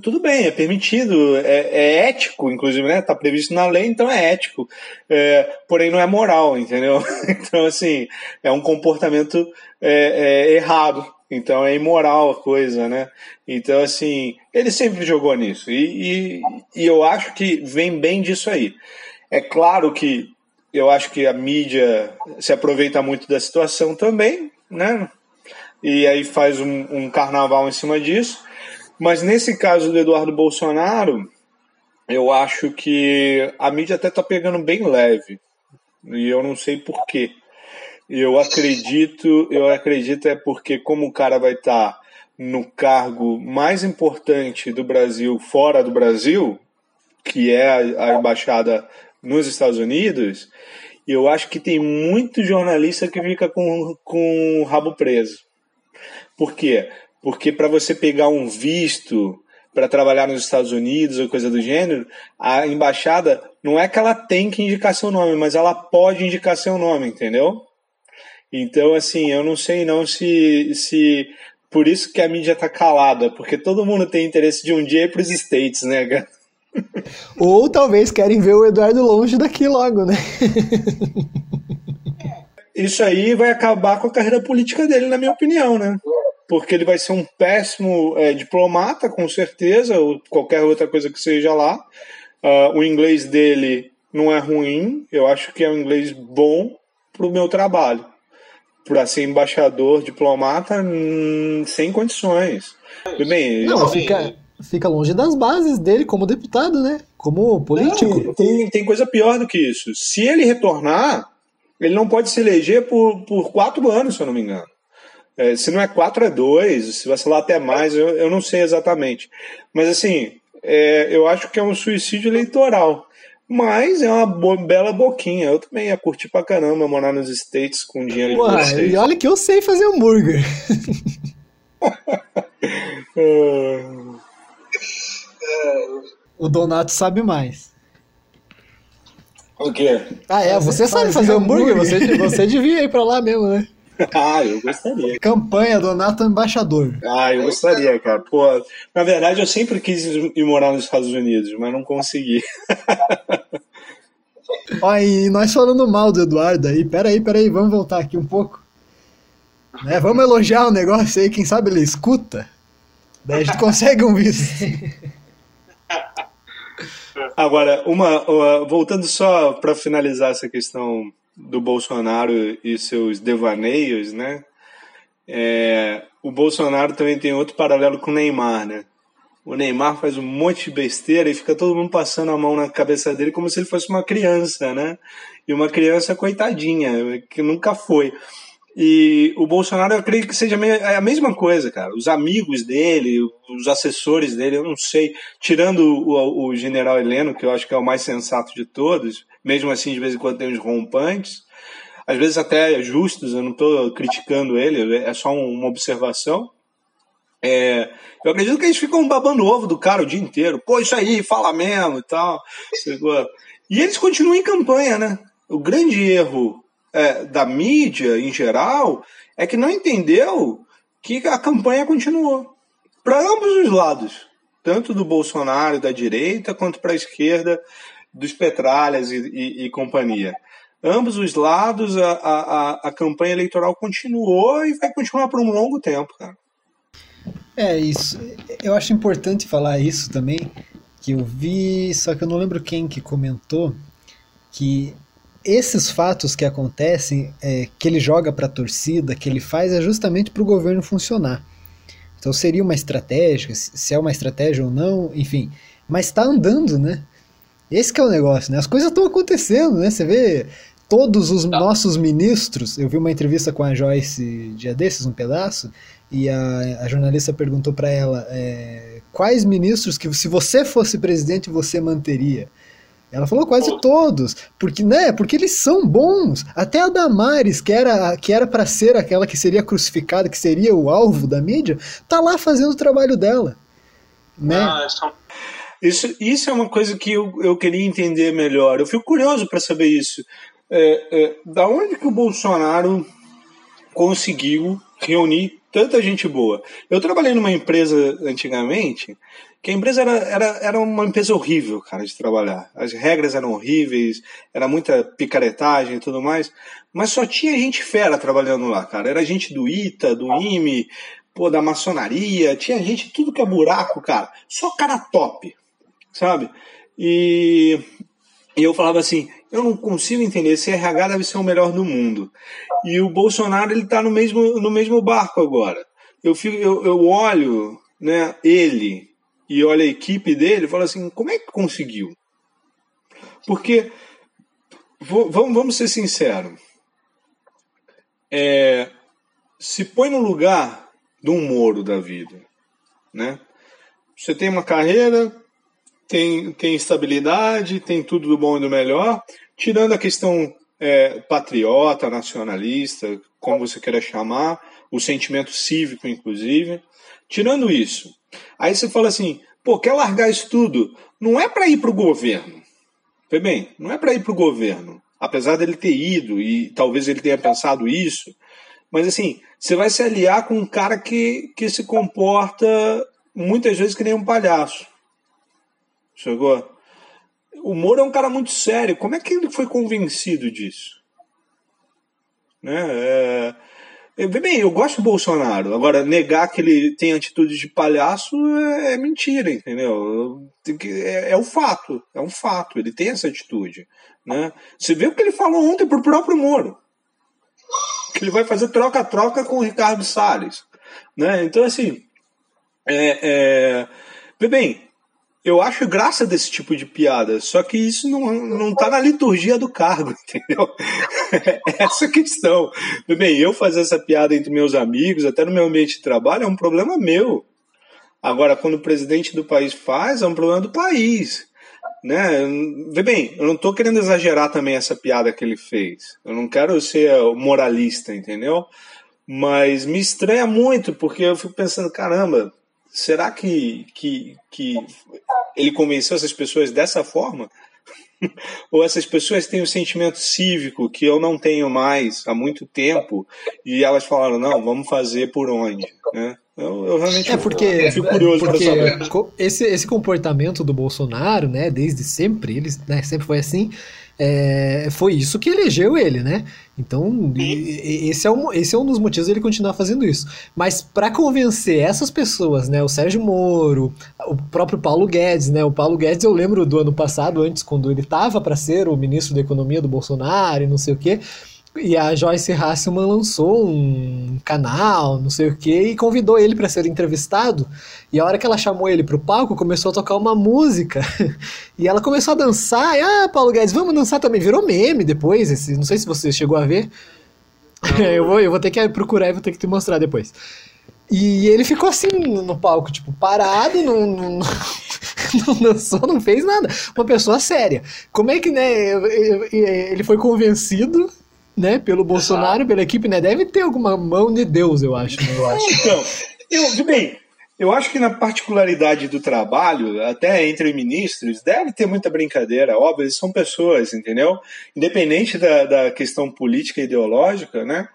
Tudo bem, é permitido, é, é, ético, inclusive, né? Tá previsto na lei, então é ético. É, porém, não é moral, entendeu? Então, assim, é um comportamento é, é, errado. Então é imoral a coisa, né? Então, assim, ele sempre jogou nisso. E, e, e eu acho que vem bem disso aí. É claro que eu acho que a mídia se aproveita muito da situação também, né? E aí faz um, um carnaval em cima disso. Mas nesse caso do Eduardo Bolsonaro, eu acho que a mídia até está pegando bem leve. E eu não sei por quê. Eu acredito, eu acredito é porque como o cara vai estar tá no cargo mais importante do Brasil fora do Brasil, que é a, embaixada nos Estados Unidos, eu acho que tem muito jornalista que fica com, com o rabo preso. Por quê? Porque para você pegar um visto para trabalhar nos Estados Unidos ou coisa do gênero, a embaixada não é que ela tem que indicar seu nome, mas ela pode indicar seu nome, entendeu? Então, assim, eu não sei não se, se por isso que a mídia tá calada, porque todo mundo tem interesse de um dia ir pros States, né, cara? Ou talvez querem ver o Eduardo longe daqui logo, né? Isso aí vai acabar com a carreira política dele, na minha opinião, né? Porque ele vai ser um péssimo é, diplomata, com certeza, ou qualquer outra coisa que seja lá. Uh, o inglês dele não é ruim, eu acho que é um inglês bom para o meu trabalho. Para ser embaixador, diplomata, hum, sem condições. Bem, não, fica, fica longe das bases dele como deputado, né? Como político. Não, tem, tem coisa pior do que isso. Se ele retornar, ele não pode se eleger por, por quatro anos, se eu não me engano. É, se não é 4, é 2, se vacilar até mais, eu, eu não sei exatamente. Mas assim, é, eu acho que é um suicídio eleitoral. Mas é uma bo bela boquinha. Eu também ia curtir pra caramba morar nos States com dinheiro de vocês. E olha que eu sei fazer hambúrguer. o Donato sabe mais. O quê? Ah, é? Você, você sabe fazer hambúrguer? hambúrguer? Você, você devia ir pra lá mesmo, né? Ah, eu gostaria. Campanha Donato Embaixador. Ah, eu gostaria, cara. Pô, na verdade, eu sempre quis ir morar nos Estados Unidos, mas não consegui. Ó, e nós falando mal do Eduardo aí, peraí, peraí, vamos voltar aqui um pouco. Né, vamos elogiar o negócio aí, quem sabe ele escuta. Daí a gente consegue um visto. Agora, uma, uma voltando só para finalizar essa questão do Bolsonaro e seus devaneios, né? É, o Bolsonaro também tem outro paralelo com o Neymar, né? O Neymar faz um monte de besteira e fica todo mundo passando a mão na cabeça dele como se ele fosse uma criança, né? E uma criança coitadinha, que nunca foi. E o Bolsonaro, eu creio que seja a mesma coisa, cara. Os amigos dele, os assessores dele, eu não sei. Tirando o, o general Heleno, que eu acho que é o mais sensato de todos, mesmo assim, de vez em quando tem uns rompantes, às vezes até justos, eu não estou criticando ele, é só uma observação. É, eu acredito que eles ficam babando ovo do cara o dia inteiro. Pô, isso aí, fala mesmo e tal. E eles continuam em campanha, né? O grande erro é, da mídia em geral é que não entendeu que a campanha continuou. Para ambos os lados, tanto do Bolsonaro da direita quanto para a esquerda dos Petralhas e, e, e, companhia. ambos os lados, a, a, a campanha eleitoral continuou e vai continuar por um longo tempo, cara. É isso. Eu acho importante falar isso também, que eu vi, só que eu não lembro quem que comentou que esses fatos que acontecem, é, que ele joga para a torcida, que ele faz, é justamente para o governo funcionar. Então seria uma estratégia, se é uma estratégia ou não, enfim. Mas está andando, né? Esse é o negócio, né? As coisas estão acontecendo, né? Você vê todos os tá. nossos ministros. Eu vi uma entrevista com a Joyce dia desses, um pedaço, e a, a jornalista perguntou para ela é, quais ministros que, se você fosse presidente, você manteria. Ela falou quase todos, porque né, porque eles são bons. Até a Damares, que era que era para ser aquela que seria crucificada, que seria o alvo da mídia, tá lá fazendo o trabalho dela, né? Ah, isso, isso é uma coisa que eu, eu queria entender melhor. Eu fico curioso para saber isso. É, é, da onde que o Bolsonaro conseguiu reunir tanta gente boa? Eu trabalhei numa empresa antigamente que a empresa era, era, era uma empresa horrível, cara, de trabalhar. As regras eram horríveis, era muita picaretagem e tudo mais, mas só tinha gente fera trabalhando lá, cara. Era gente do ITA, do IME, pô, da maçonaria, tinha gente, tudo que é buraco, cara. Só cara top, sabe? E, e eu falava assim, eu não consigo entender, esse RH deve ser o melhor do mundo. E o Bolsonaro, ele tá no mesmo, no mesmo barco agora. Eu, fico, eu, eu olho né, ele e olha a equipe dele e falo assim, como é que conseguiu? Porque, vamos, vamos ser sinceros, é, se põe no lugar de um Moro da vida, né? Você tem uma carreira, tem, tem estabilidade, tem tudo do bom e do melhor, tirando a questão é, patriota, nacionalista, como você queira chamar, o sentimento cívico, inclusive. Tirando isso, aí você fala assim, pô, quer largar isso tudo? Não é para ir para o governo. Vê bem, não é para ir para o governo. Apesar dele ter ido e talvez ele tenha pensado isso, mas assim, você vai se aliar com um cara que, que se comporta muitas vezes que nem um palhaço. Chegou? O Moro é um cara muito sério. Como é que ele foi convencido disso? Né? É, Bem, eu gosto do Bolsonaro. Agora, negar que ele tem atitude de palhaço é, é mentira, entendeu? É, é o fato. É um fato. Ele tem essa atitude. Né? Você vê o que ele falou ontem pro próprio Moro. Que ele vai fazer troca-troca com o Ricardo Salles. Né? Então, assim. É, é... Bem, eu acho graça desse tipo de piada, só que isso não, não tá na liturgia do cargo, entendeu? essa a questão. Bem, eu fazer essa piada entre meus amigos, até no meu ambiente de trabalho, é um problema meu. Agora, quando o presidente do país faz, é um problema do país. Né? Vê bem, eu não estou querendo exagerar também essa piada que ele fez. Eu não quero ser moralista, entendeu? Mas me estranha muito, porque eu fico pensando, caramba, será que, que, que ele convenceu essas pessoas dessa forma? Ou essas pessoas têm um sentimento cívico que eu não tenho mais há muito tempo e elas falaram, não, vamos fazer por onde? Né? Eu, eu, realmente é porque, fico curioso porque saber. Esse, esse comportamento do Bolsonaro, né, desde sempre, ele né, sempre foi assim, é, foi isso que elegeu ele, né? Então, esse é, um, esse é um dos motivos dele continuar fazendo isso. Mas para convencer essas pessoas, né, o Sérgio Moro, o próprio Paulo Guedes, né? O Paulo Guedes eu lembro do ano passado, antes quando ele estava para ser o ministro da Economia do Bolsonaro e não sei o quê, e a Joyce Hasselman lançou um canal, não sei o que, e convidou ele para ser entrevistado. E a hora que ela chamou ele pro palco, começou a tocar uma música. e ela começou a dançar. E, ah, Paulo Guedes, vamos dançar também. Virou meme depois. Esse, não sei se você chegou a ver. eu, vou, eu vou ter que procurar e vou ter que te mostrar depois. E ele ficou assim no palco, tipo, parado, não, não, não, dançou, não fez nada. Uma pessoa séria. Como é que, né, ele foi convencido né, pelo Bolsonaro, pela equipe, né? Deve ter alguma mão de Deus, eu acho. Eu acho. Então, eu, bem, eu acho que na particularidade do trabalho, até entre ministros, deve ter muita brincadeira. Óbvio, eles são pessoas, entendeu? Independente da, da questão política e ideológica, né?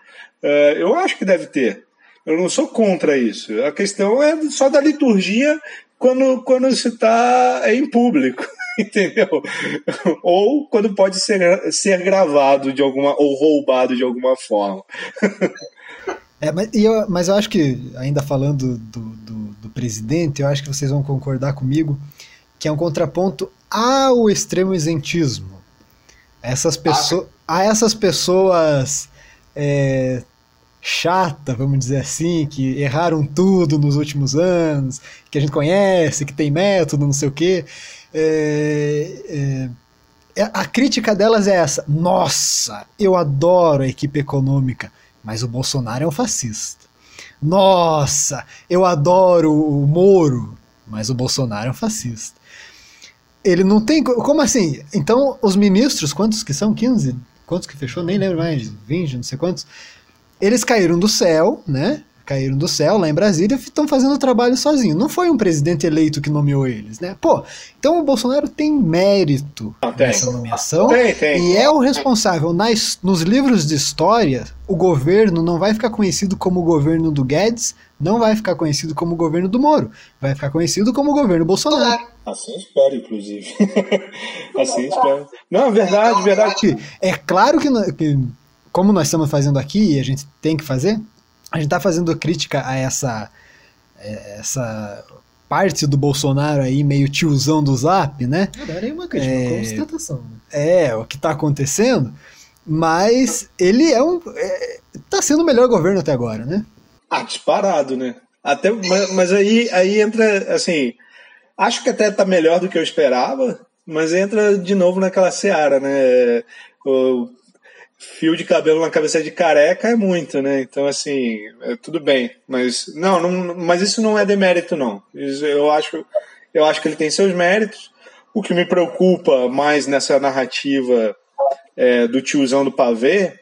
Uh, eu acho que deve ter. Eu não sou contra isso. A questão é só da liturgia quando, quando se está em público. entendeu? Ou quando pode ser, ser gravado de alguma ou roubado de alguma forma. É, mas, eu, mas eu acho que, ainda falando do, do, do, presidente, eu acho que vocês vão concordar comigo que é um contraponto ao extremo isentismo. Essas pessoas, ah. a essas pessoas é, chata, vamos dizer assim, que erraram tudo nos últimos anos, que a gente conhece, que tem método, não sei o quê. É, é, a crítica delas é essa: nossa, eu adoro a equipe econômica, mas o Bolsonaro é um fascista. Nossa, eu adoro o Moro, mas o Bolsonaro é um fascista. Ele não tem. Como assim? Então, os ministros, quantos que são? 15? Quantos que fechou? Nem lembro mais. 20, não sei quantos eles caíram do céu, né? Caíram do céu lá em Brasília e estão fazendo o trabalho sozinho. Não foi um presidente eleito que nomeou eles, né? Pô, então o Bolsonaro tem mérito tem. nessa nomeação tem, tem. e é o responsável. Nas, nos livros de história, o governo não vai ficar conhecido como o governo do Guedes, não vai ficar conhecido como o governo do Moro, vai ficar conhecido como o governo Bolsonaro. Assim espero, inclusive. assim espero. Não, verdade, verdade. É claro que, que como nós estamos fazendo aqui e a gente tem que fazer, a gente está fazendo crítica a essa, é, essa parte do Bolsonaro aí, meio tiozão do zap, né? Não, é uma crítica, é uma constatação. Né? É, o que está acontecendo, mas ele é um. É, tá sendo o melhor governo até agora, né? Ah, disparado, né? Até, mas, mas aí, aí entra, assim, acho que até tá melhor do que eu esperava, mas entra de novo naquela seara, né? O, fio de cabelo na cabeça de careca é muito, né? Então, assim, é, tudo bem. Mas não, não, mas isso não é demérito, não. Eu, acho, eu acho que ele tem seus méritos. O que me preocupa mais nessa narrativa é, do tiozão do pavê,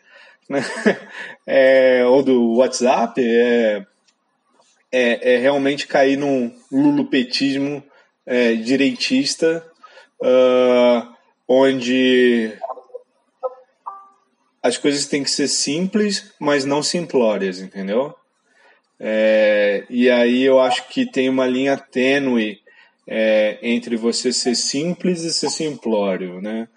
né? É, ou do WhatsApp, é, é, é, realmente cair num lulupetismo é, direitista, uh, onde as coisas têm que ser simples, mas não simplórias, entendeu? É, e aí eu acho que tem uma linha tênue é, entre você ser simples e ser simplório, né?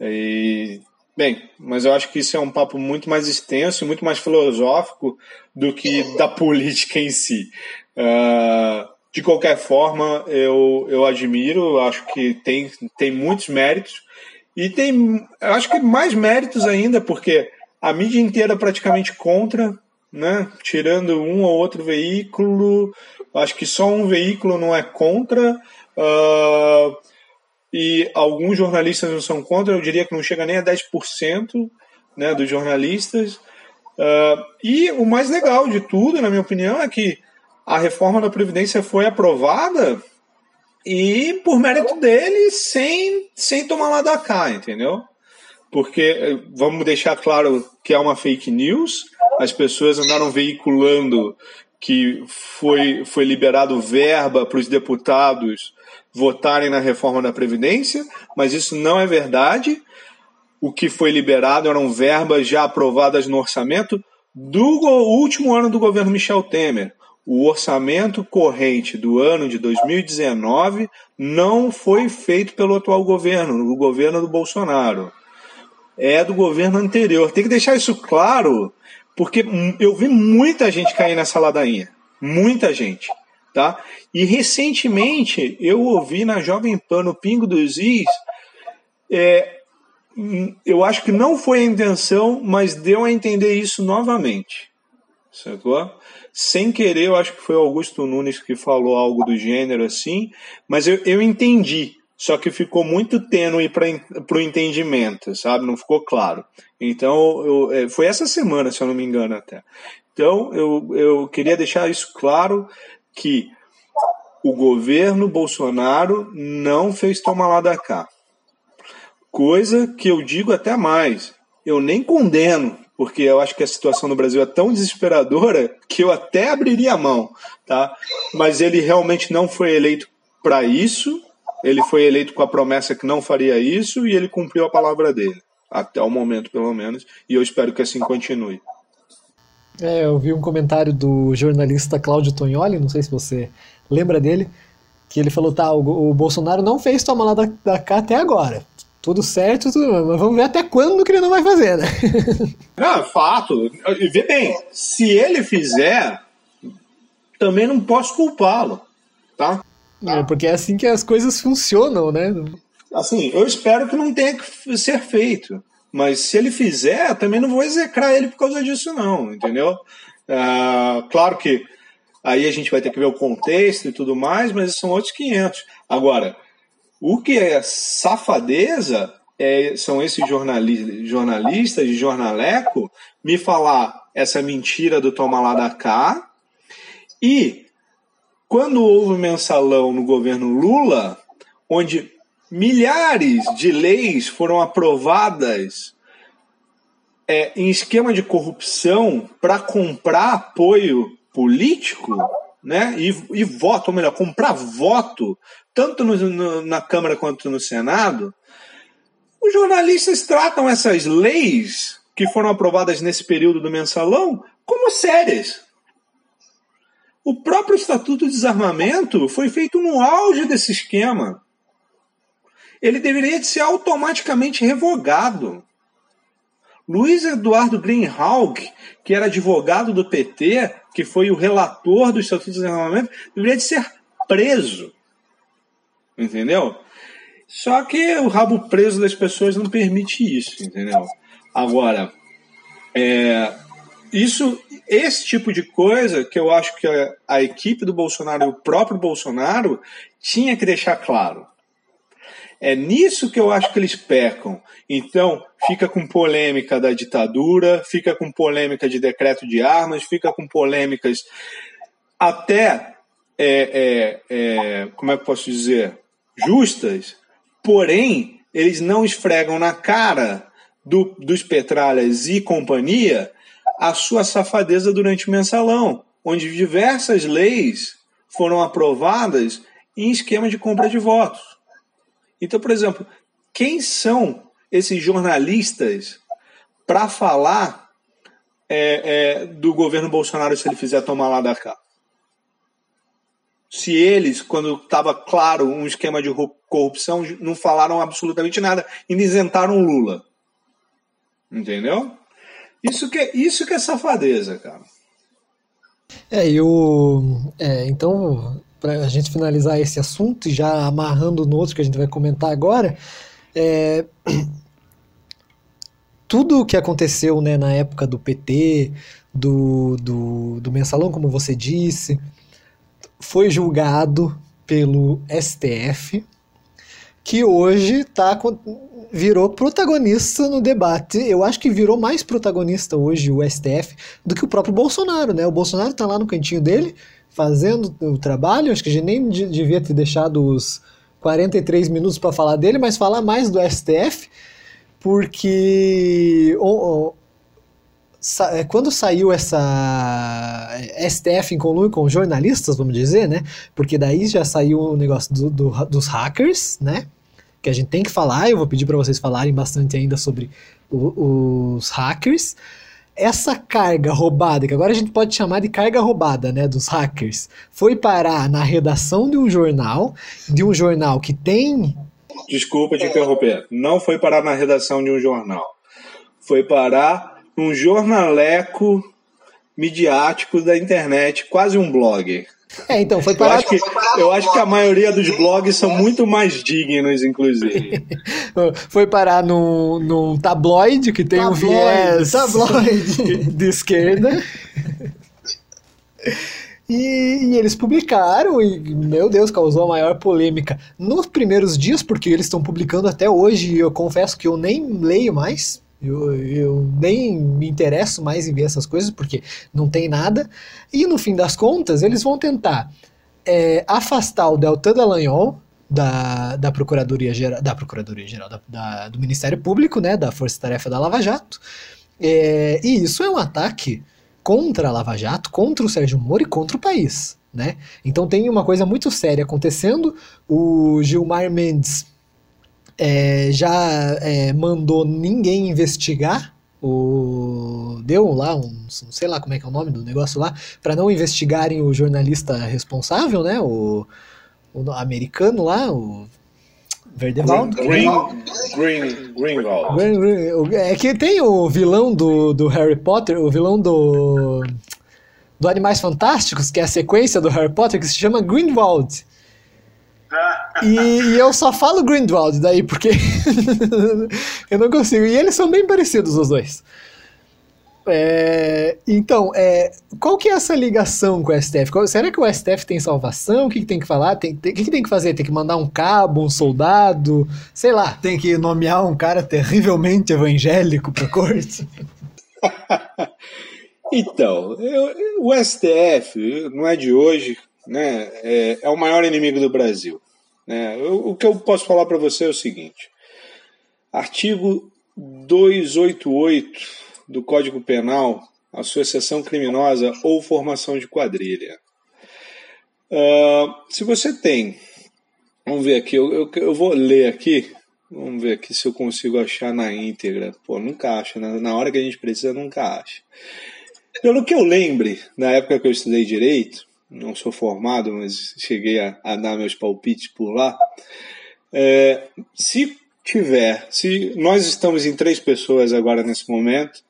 E, bem, mas eu acho que isso é um papo muito mais extenso, muito mais filosófico do que da política em si. Uh, de qualquer forma, eu, eu admiro, acho que tem, tem muitos méritos, e tem, acho que mais méritos ainda, porque a mídia inteira praticamente contra, né? Tirando um ou outro veículo, acho que só um veículo não é contra. Uh, e alguns jornalistas não são contra, eu diria que não chega nem a 10% né, dos jornalistas. Uh, e o mais legal de tudo, na minha opinião, é que a reforma da Previdência foi aprovada e por mérito dele, sem, sem tomar lá da cá, entendeu? Porque eh, vamos deixar claro que é uma fake news, as pessoas andaram veiculando que foi, foi liberado verba para os deputados votarem na reforma da Previdência, mas isso não é verdade. O que foi liberado eram verbas já aprovadas no orçamento do último ano do governo Michel Temer o orçamento corrente do ano de 2019 não foi feito pelo atual governo, o governo do Bolsonaro. É do governo anterior. Tem que deixar isso claro, porque eu vi muita gente cair nessa ladainha. Muita gente. Tá? E recentemente eu ouvi na Jovem Pan, no Pingo dos Is, é, eu acho que não foi a intenção, mas deu a entender isso novamente. Sacou? sem querer, eu acho que foi Augusto Nunes que falou algo do gênero assim, mas eu, eu entendi. Só que ficou muito tênue para o entendimento, sabe? Não ficou claro. Então, eu, é, foi essa semana, se eu não me engano, até. Então, eu, eu queria deixar isso claro que o governo Bolsonaro não fez tomar lá da cá. Coisa que eu digo até mais. Eu nem condeno, porque eu acho que a situação no Brasil é tão desesperadora que eu até abriria a mão, tá? Mas ele realmente não foi eleito para isso. Ele foi eleito com a promessa que não faria isso e ele cumpriu a palavra dele, até o momento pelo menos, e eu espero que assim continue. É, eu vi um comentário do jornalista Cláudio Tognoli, não sei se você lembra dele, que ele falou, tá, o, o Bolsonaro não fez toma lá da, da cá até agora. Tudo certo, tudo, mas vamos ver até quando que ele não vai fazer, né? Não, é fato. E vê bem, se ele fizer, também não posso culpá-lo, tá? É, porque é assim que as coisas funcionam, né? Assim, eu espero que não tenha que ser feito. Mas se ele fizer, também não vou execrar ele por causa disso, não, entendeu? Ah, claro que aí a gente vai ter que ver o contexto e tudo mais, mas são outros 500. Agora, o que é safadeza é, são esses jornalistas, de jornaleco me falar essa mentira do toma lá da cá. E quando houve mensalão no governo Lula, onde milhares de leis foram aprovadas é, em esquema de corrupção para comprar apoio político, né? E, e voto, ou melhor, comprar voto, tanto no, no, na Câmara quanto no Senado. Os jornalistas tratam essas leis que foram aprovadas nesse período do mensalão como sérias. O próprio Estatuto de Desarmamento foi feito no auge desse esquema. Ele deveria ser automaticamente revogado. Luiz Eduardo Greenhalgh, que era advogado do PT, que foi o relator do Estatuto de Desarmamento, deveria de ser preso. Entendeu? Só que o rabo preso das pessoas não permite isso, entendeu? Agora, é, isso, esse tipo de coisa que eu acho que a, a equipe do Bolsonaro e o próprio Bolsonaro tinha que deixar claro. É nisso que eu acho que eles pecam. Então, fica com polêmica da ditadura, fica com polêmica de decreto de armas, fica com polêmicas até, é, é, é, como é que posso dizer, justas, porém, eles não esfregam na cara do, dos Petralhas e companhia a sua safadeza durante o mensalão, onde diversas leis foram aprovadas em esquema de compra de votos. Então, por exemplo, quem são esses jornalistas para falar é, é, do governo Bolsonaro se ele fizer tomar lá da cá? Se eles, quando estava claro um esquema de corrupção, não falaram absolutamente nada e isentaram Lula. Entendeu? Isso que, é, isso que é safadeza, cara. É, e o. É, então, para a gente finalizar esse assunto e já amarrando no outro que a gente vai comentar agora, é, tudo o que aconteceu né, na época do PT, do, do, do mensalão, como você disse, foi julgado pelo STF, que hoje tá, virou protagonista no debate. Eu acho que virou mais protagonista hoje o STF do que o próprio Bolsonaro, né? O Bolsonaro tá lá no cantinho dele, fazendo o trabalho. Acho que a gente nem devia ter deixado os 43 minutos para falar dele, mas falar mais do STF, porque é, quando saiu essa STF em conluio com jornalistas, vamos dizer, né? Porque daí já saiu o negócio do, do, dos hackers, né? Que a gente tem que falar. Eu vou pedir para vocês falarem bastante ainda sobre o, os hackers essa carga roubada, que agora a gente pode chamar de carga roubada, né, dos hackers, foi parar na redação de um jornal, de um jornal que tem. Desculpa te interromper. Não foi parar na redação de um jornal. Foi parar num jornaleco midiático da internet, quase um blog. É, então, foi parado. Eu acho, que, eu acho que a maioria dos blogs são muito mais dignos, inclusive. foi parar num, num tabloide que tem tabloide, um viés tabloide. de esquerda. E, e, eles publicaram e, meu Deus, causou a maior polêmica nos primeiros dias, porque eles estão publicando até hoje e eu confesso que eu nem leio mais. Eu, eu nem me interesso mais em ver essas coisas porque não tem nada. E no fim das contas, eles vão tentar é, afastar o Deltan Dallagnol da, da Procuradoria Geral, da Procuradoria Geral da, da, do Ministério Público, né, da Força Tarefa da Lava Jato. É, e isso é um ataque contra a Lava Jato, contra o Sérgio Moro e contra o país. Né? Então tem uma coisa muito séria acontecendo. O Gilmar Mendes é, já é, mandou ninguém investigar o deu lá um sei lá como é que é o nome do negócio lá para não investigarem o jornalista responsável né o o americano lá, o Verdevaldo. Green, Green, Greenwald. Green, Green, é que tem o vilão do, do Harry Potter, o vilão do do Animais Fantásticos, que é a sequência do Harry Potter, que se chama Grindelwald. E, e, eu só falo Grindelwald daí, porque eu não consigo. E eles são bem parecidos, os dois. É, então, é, qual que é essa ligação com o STF? Qual, será que o STF tem salvação? O que, que tem que falar? Tem, tem, o que, que tem que fazer? Tem que mandar um cabo, um soldado? Sei lá. Tem que nomear um cara terrivelmente evangélico pra corte? então, eu, o STF não é de hoje, né? É, é o maior inimigo do Brasil. Né? Eu, o que eu posso falar para você é o seguinte: artigo 288 do Código Penal, associação criminosa ou formação de quadrilha. Uh, se você tem, vamos ver aqui, eu, eu, eu, vou ler aqui, vamos ver aqui se eu consigo achar na íntegra. Pô, nunca acha, na, na hora que a gente precisa, nunca acha. Pelo que eu lembre, na época que eu estudei direito, não sou formado, mas cheguei a, a dar meus palpites por lá. É, se tiver, se nós estamos em três pessoas agora nesse momento,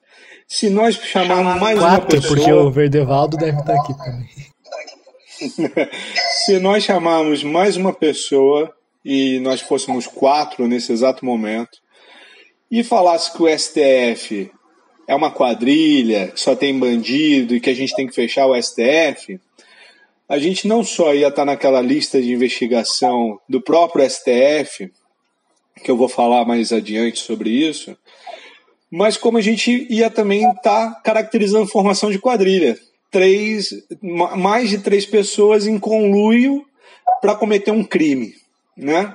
se nós chamarmos mais Quatro, uma pessoa. porque o Verdevaldo deve estar aqui também. se nós chamarmos mais uma pessoa e nós fôssemos quatro nesse exato momento e falasse que o STF é uma quadrilha, que só tem bandido e que a gente tem que fechar o STF, a gente não só ia estar naquela lista de investigação do próprio STF, que eu vou falar mais adiante sobre isso, mas como a gente ia também estar caracterizando formação de quadrilha. Três, mais de três pessoas em conluio para cometer um crime. Né?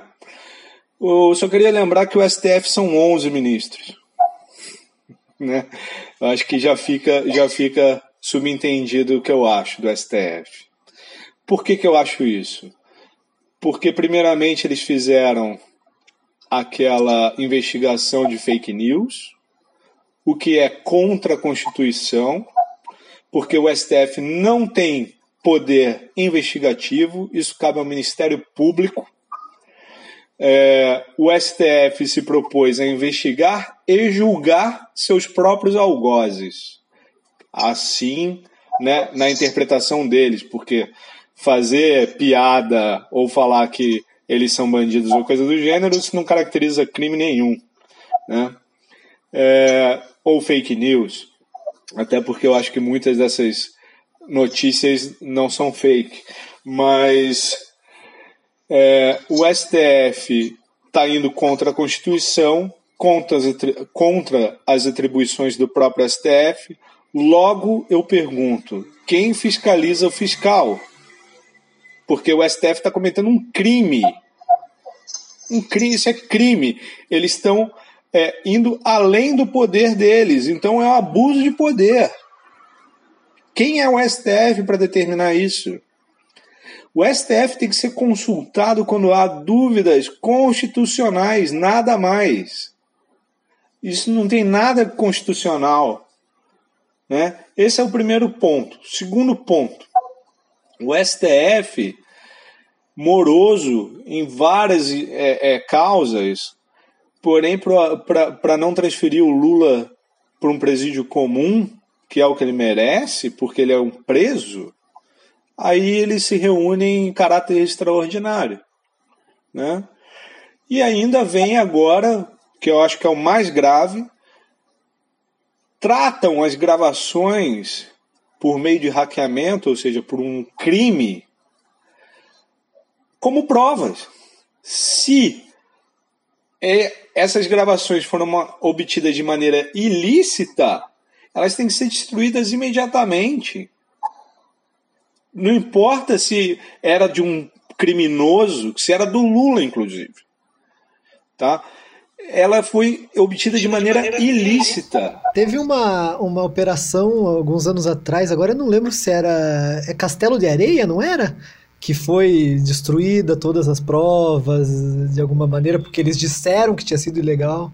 Eu só queria lembrar que o STF são 11 ministros. Né? Eu acho que já fica, já fica subentendido o que eu acho do STF. Por que, que eu acho isso? Porque, primeiramente, eles fizeram aquela investigação de fake news, o que é contra a Constituição, porque o STF não tem poder investigativo, isso cabe ao Ministério Público. É, o STF se propôs a investigar e julgar seus próprios algozes. Assim, né, na interpretação deles, porque fazer piada ou falar que eles são bandidos ou coisa do gênero, isso não caracteriza crime nenhum. Né? É, ou fake news, até porque eu acho que muitas dessas notícias não são fake, mas é, o STF está indo contra a Constituição, contra as, contra as atribuições do próprio STF. Logo, eu pergunto: quem fiscaliza o fiscal? Porque o STF está cometendo um crime. Um crime, isso é crime. Eles estão é, indo além do poder deles. Então é um abuso de poder. Quem é o STF para determinar isso? O STF tem que ser consultado quando há dúvidas constitucionais, nada mais. Isso não tem nada constitucional. Né? Esse é o primeiro ponto. Segundo ponto, o STF, moroso em várias é, é, causas, Porém, para não transferir o Lula para um presídio comum, que é o que ele merece, porque ele é um preso, aí eles se reúnem em caráter extraordinário. Né? E ainda vem agora, que eu acho que é o mais grave, tratam as gravações por meio de hackeamento, ou seja, por um crime, como provas. Se é, essas gravações foram obtidas de maneira ilícita, elas têm que ser destruídas imediatamente. Não importa se era de um criminoso, se era do Lula, inclusive. Tá? Ela foi obtida de maneira ilícita. Teve uma, uma operação alguns anos atrás, agora eu não lembro se era. É Castelo de Areia, não era? que foi destruída todas as provas de alguma maneira, porque eles disseram que tinha sido ilegal.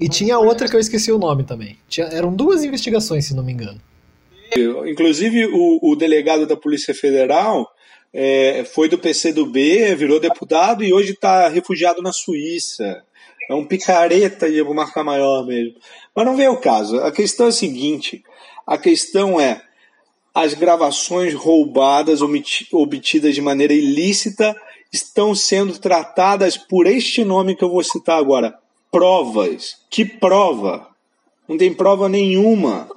E tinha outra que eu esqueci o nome também. Tinha, eram duas investigações, se não me engano. Inclusive, o, o delegado da Polícia Federal é, foi do PCdoB, virou deputado e hoje está refugiado na Suíça. É um picareta e vou marcar maior mesmo. Mas não vem o caso. A questão é a seguinte: a questão é as gravações roubadas, obtidas de maneira ilícita, estão sendo tratadas por este nome que eu vou citar agora: provas. Que prova? Não tem prova nenhuma.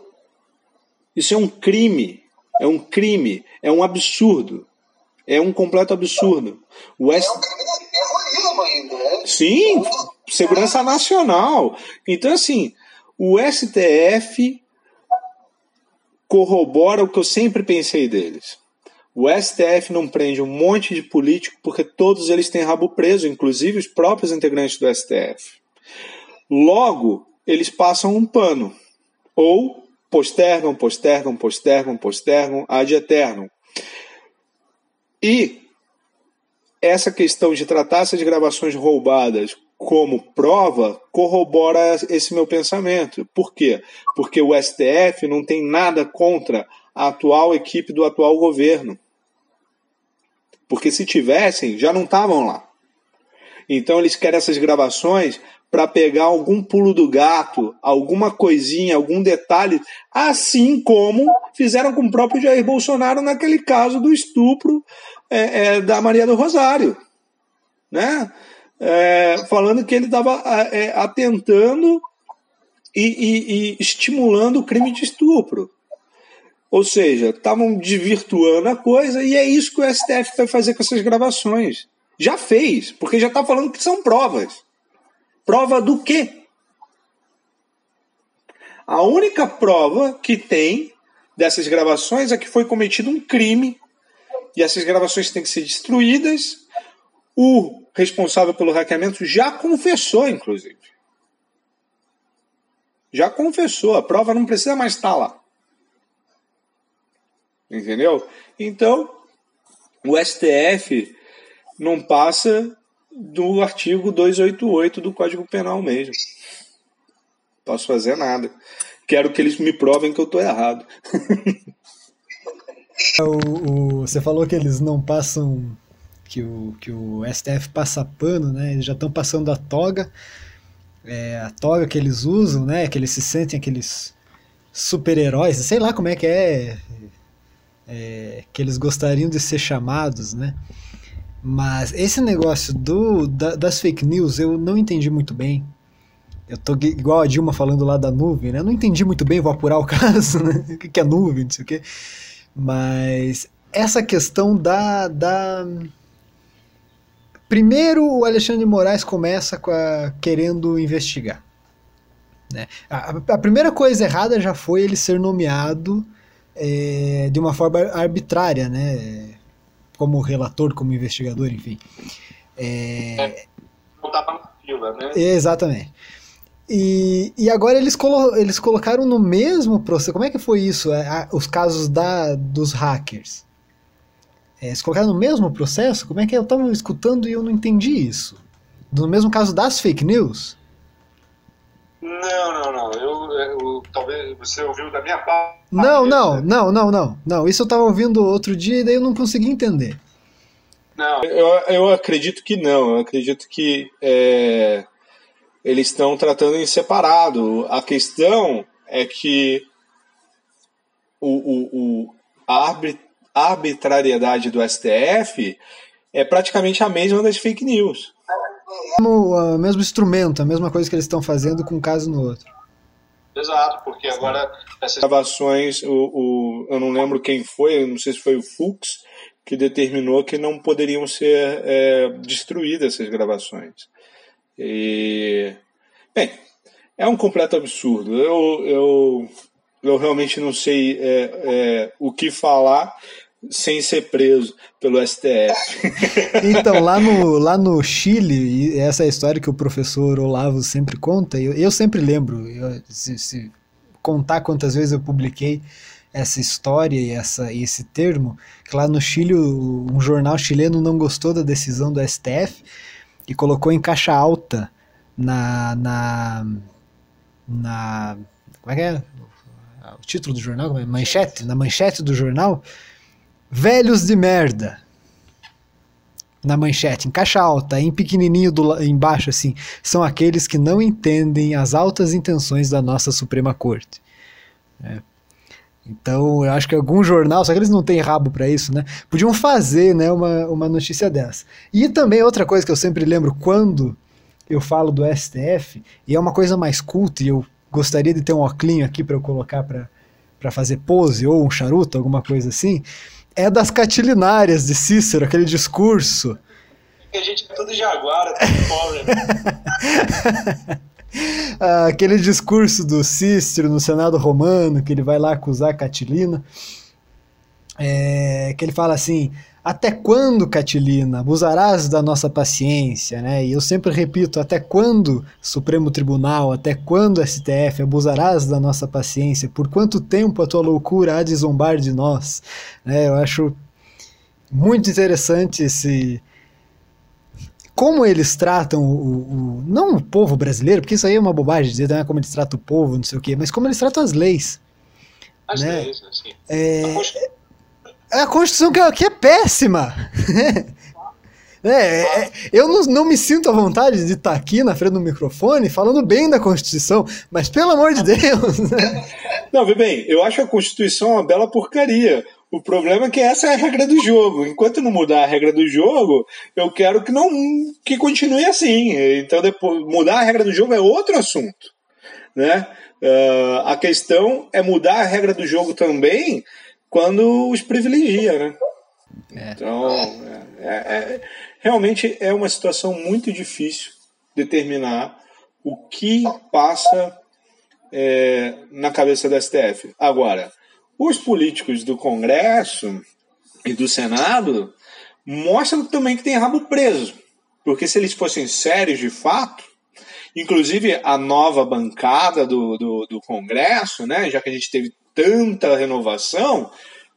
Isso é um crime. É um crime. É um absurdo. É um completo absurdo. O S... É um crime de terrorismo ainda, né? Sim, segurança nacional. Então, assim, o STF corrobora o que eu sempre pensei deles. O STF não prende um monte de político porque todos eles têm rabo preso, inclusive os próprios integrantes do STF. Logo, eles passam um pano. Ou postergam, postergam, postergam, postergam, ad eternum. E essa questão de tratar essas gravações roubadas como prova corrobora esse meu pensamento. Por quê? Porque o STF não tem nada contra a atual equipe do atual governo. Porque se tivessem, já não estavam lá. Então eles querem essas gravações para pegar algum pulo do gato, alguma coisinha, algum detalhe, assim como fizeram com o próprio Jair Bolsonaro naquele caso do estupro é, é, da Maria do Rosário, né? É, falando que ele estava é, atentando e, e, e estimulando o crime de estupro. Ou seja, estavam desvirtuando a coisa e é isso que o STF vai fazer com essas gravações. Já fez, porque já está falando que são provas. Prova do quê? A única prova que tem dessas gravações é que foi cometido um crime e essas gravações têm que ser destruídas. O responsável pelo hackeamento já confessou, inclusive. Já confessou, a prova não precisa mais estar lá. Entendeu? Então, o STF não passa do artigo 288 do Código Penal mesmo. Posso fazer nada. Quero que eles me provem que eu estou errado. o, o, você falou que eles não passam. Que o, que o STF passa pano, né? Eles já estão passando a toga. É, a toga que eles usam, né? Que eles se sentem aqueles super-heróis, sei lá como é que é, é, que eles gostariam de ser chamados, né? Mas esse negócio do, da, das fake news eu não entendi muito bem. Eu tô igual a Dilma falando lá da nuvem, né? Eu não entendi muito bem, vou apurar o caso, né? O que é nuvem, não sei o quê. Mas essa questão da, da. Primeiro, o Alexandre de Moraes começa com a, querendo investigar. Né? A, a, primeira coisa errada já foi ele ser nomeado é, de uma forma arbitrária, né? Como relator, como investigador, enfim. É... Na fila, né? Exatamente. E, e agora eles, colo eles colocaram no mesmo processo. Como é que foi isso? É, os casos da, dos hackers. É, eles colocaram no mesmo processo? Como é que é? eu estava escutando e eu não entendi isso? No mesmo caso das fake news? Não, não, não. Eu, eu, talvez você ouviu da minha parte. Não, não, não, não, não, não. Isso eu estava ouvindo outro dia e daí eu não consegui entender. Não. Eu, eu acredito que não. Eu acredito que é, eles estão tratando em separado. A questão é que o, o, o a arbitrariedade do STF é praticamente a mesma das fake news o mesmo instrumento, a mesma coisa que eles estão fazendo com um caso no outro. Exato, porque agora essas gravações, o, o, eu não lembro quem foi, não sei se foi o Fux, que determinou que não poderiam ser é, destruídas essas gravações. E, bem, é um completo absurdo. Eu, eu, eu realmente não sei é, é, o que falar sem ser preso pelo STF. então, lá no, lá no Chile, essa é história que o professor Olavo sempre conta, eu, eu sempre lembro, eu, se, se, contar quantas vezes eu publiquei essa história e essa, esse termo, que lá no Chile um jornal chileno não gostou da decisão do STF e colocou em caixa alta na, na, na como é que é? o título do jornal, é? manchete, na manchete do jornal, velhos de merda. Na manchete, em caixa alta, em pequenininho do, embaixo, assim, são aqueles que não entendem as altas intenções da nossa Suprema Corte. É. Então, eu acho que algum jornal, só que eles não têm rabo para isso, né? Podiam fazer, né, uma, uma notícia dessa. E também outra coisa que eu sempre lembro quando eu falo do STF, e é uma coisa mais culta, e eu gostaria de ter um oclinho aqui para eu colocar para fazer pose, ou um charuto, alguma coisa assim, é das catilinárias de Cícero, aquele discurso. A gente é tudo jaguara, tudo pobre. Né? aquele discurso do Cícero no Senado Romano, que ele vai lá acusar a Catilina, é, que ele fala assim: até quando, Catilina, abusarás da nossa paciência? Né? E eu sempre repito: até quando, Supremo Tribunal, até quando, STF, abusarás da nossa paciência? Por quanto tempo a tua loucura há de zombar de nós? É, eu acho muito interessante esse. Como eles tratam o, o, Não o povo brasileiro, porque isso aí é uma bobagem dizer né, como eles tratam o povo, não sei o quê, mas como eles tratam as leis. As né? leis, assim. É, é a Constituição que é, é péssima. É, é, eu não, não, me sinto à vontade de estar aqui na frente do microfone falando bem da Constituição, mas pelo amor de Deus. Né? Não, vê bem, eu acho a Constituição uma bela porcaria. O problema é que essa é a regra do jogo. Enquanto não mudar a regra do jogo, eu quero que não que continue assim. Então, depois, mudar a regra do jogo é outro assunto. Né? Uh, a questão é mudar a regra do jogo também quando os privilegia, né? É. Então, é, é, é, realmente é uma situação muito difícil determinar o que passa é, na cabeça da STF. Agora, os políticos do Congresso e do Senado mostram também que tem rabo preso. Porque se eles fossem sérios de fato, inclusive a nova bancada do, do, do Congresso, né, já que a gente teve tanta renovação,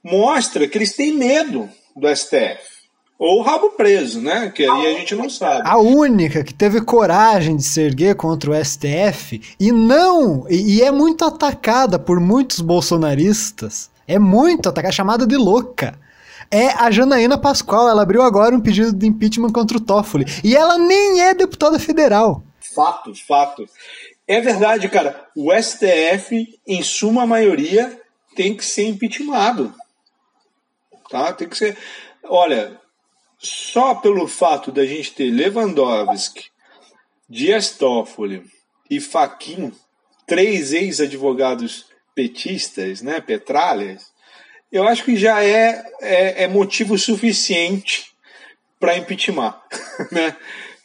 mostra que eles têm medo do STF. Ou rabo preso, né? Que aí a gente não sabe. A única que teve coragem de se erguer contra o STF e não. E, e é muito atacada por muitos bolsonaristas. É muito atacada, chamada de louca. É a Janaína Pascoal. Ela abriu agora um pedido de impeachment contra o Toffoli. E ela nem é deputada federal. Fatos, fatos. É verdade, cara. O STF, em suma maioria, tem que ser impeachmentado. Tá? Tem que ser. Olha, só pelo fato da gente ter Lewandowski, Dias Toffoli e Faquin, três ex-advogados petistas, né, petralhas, eu acho que já é, é, é motivo suficiente para impeachment. né?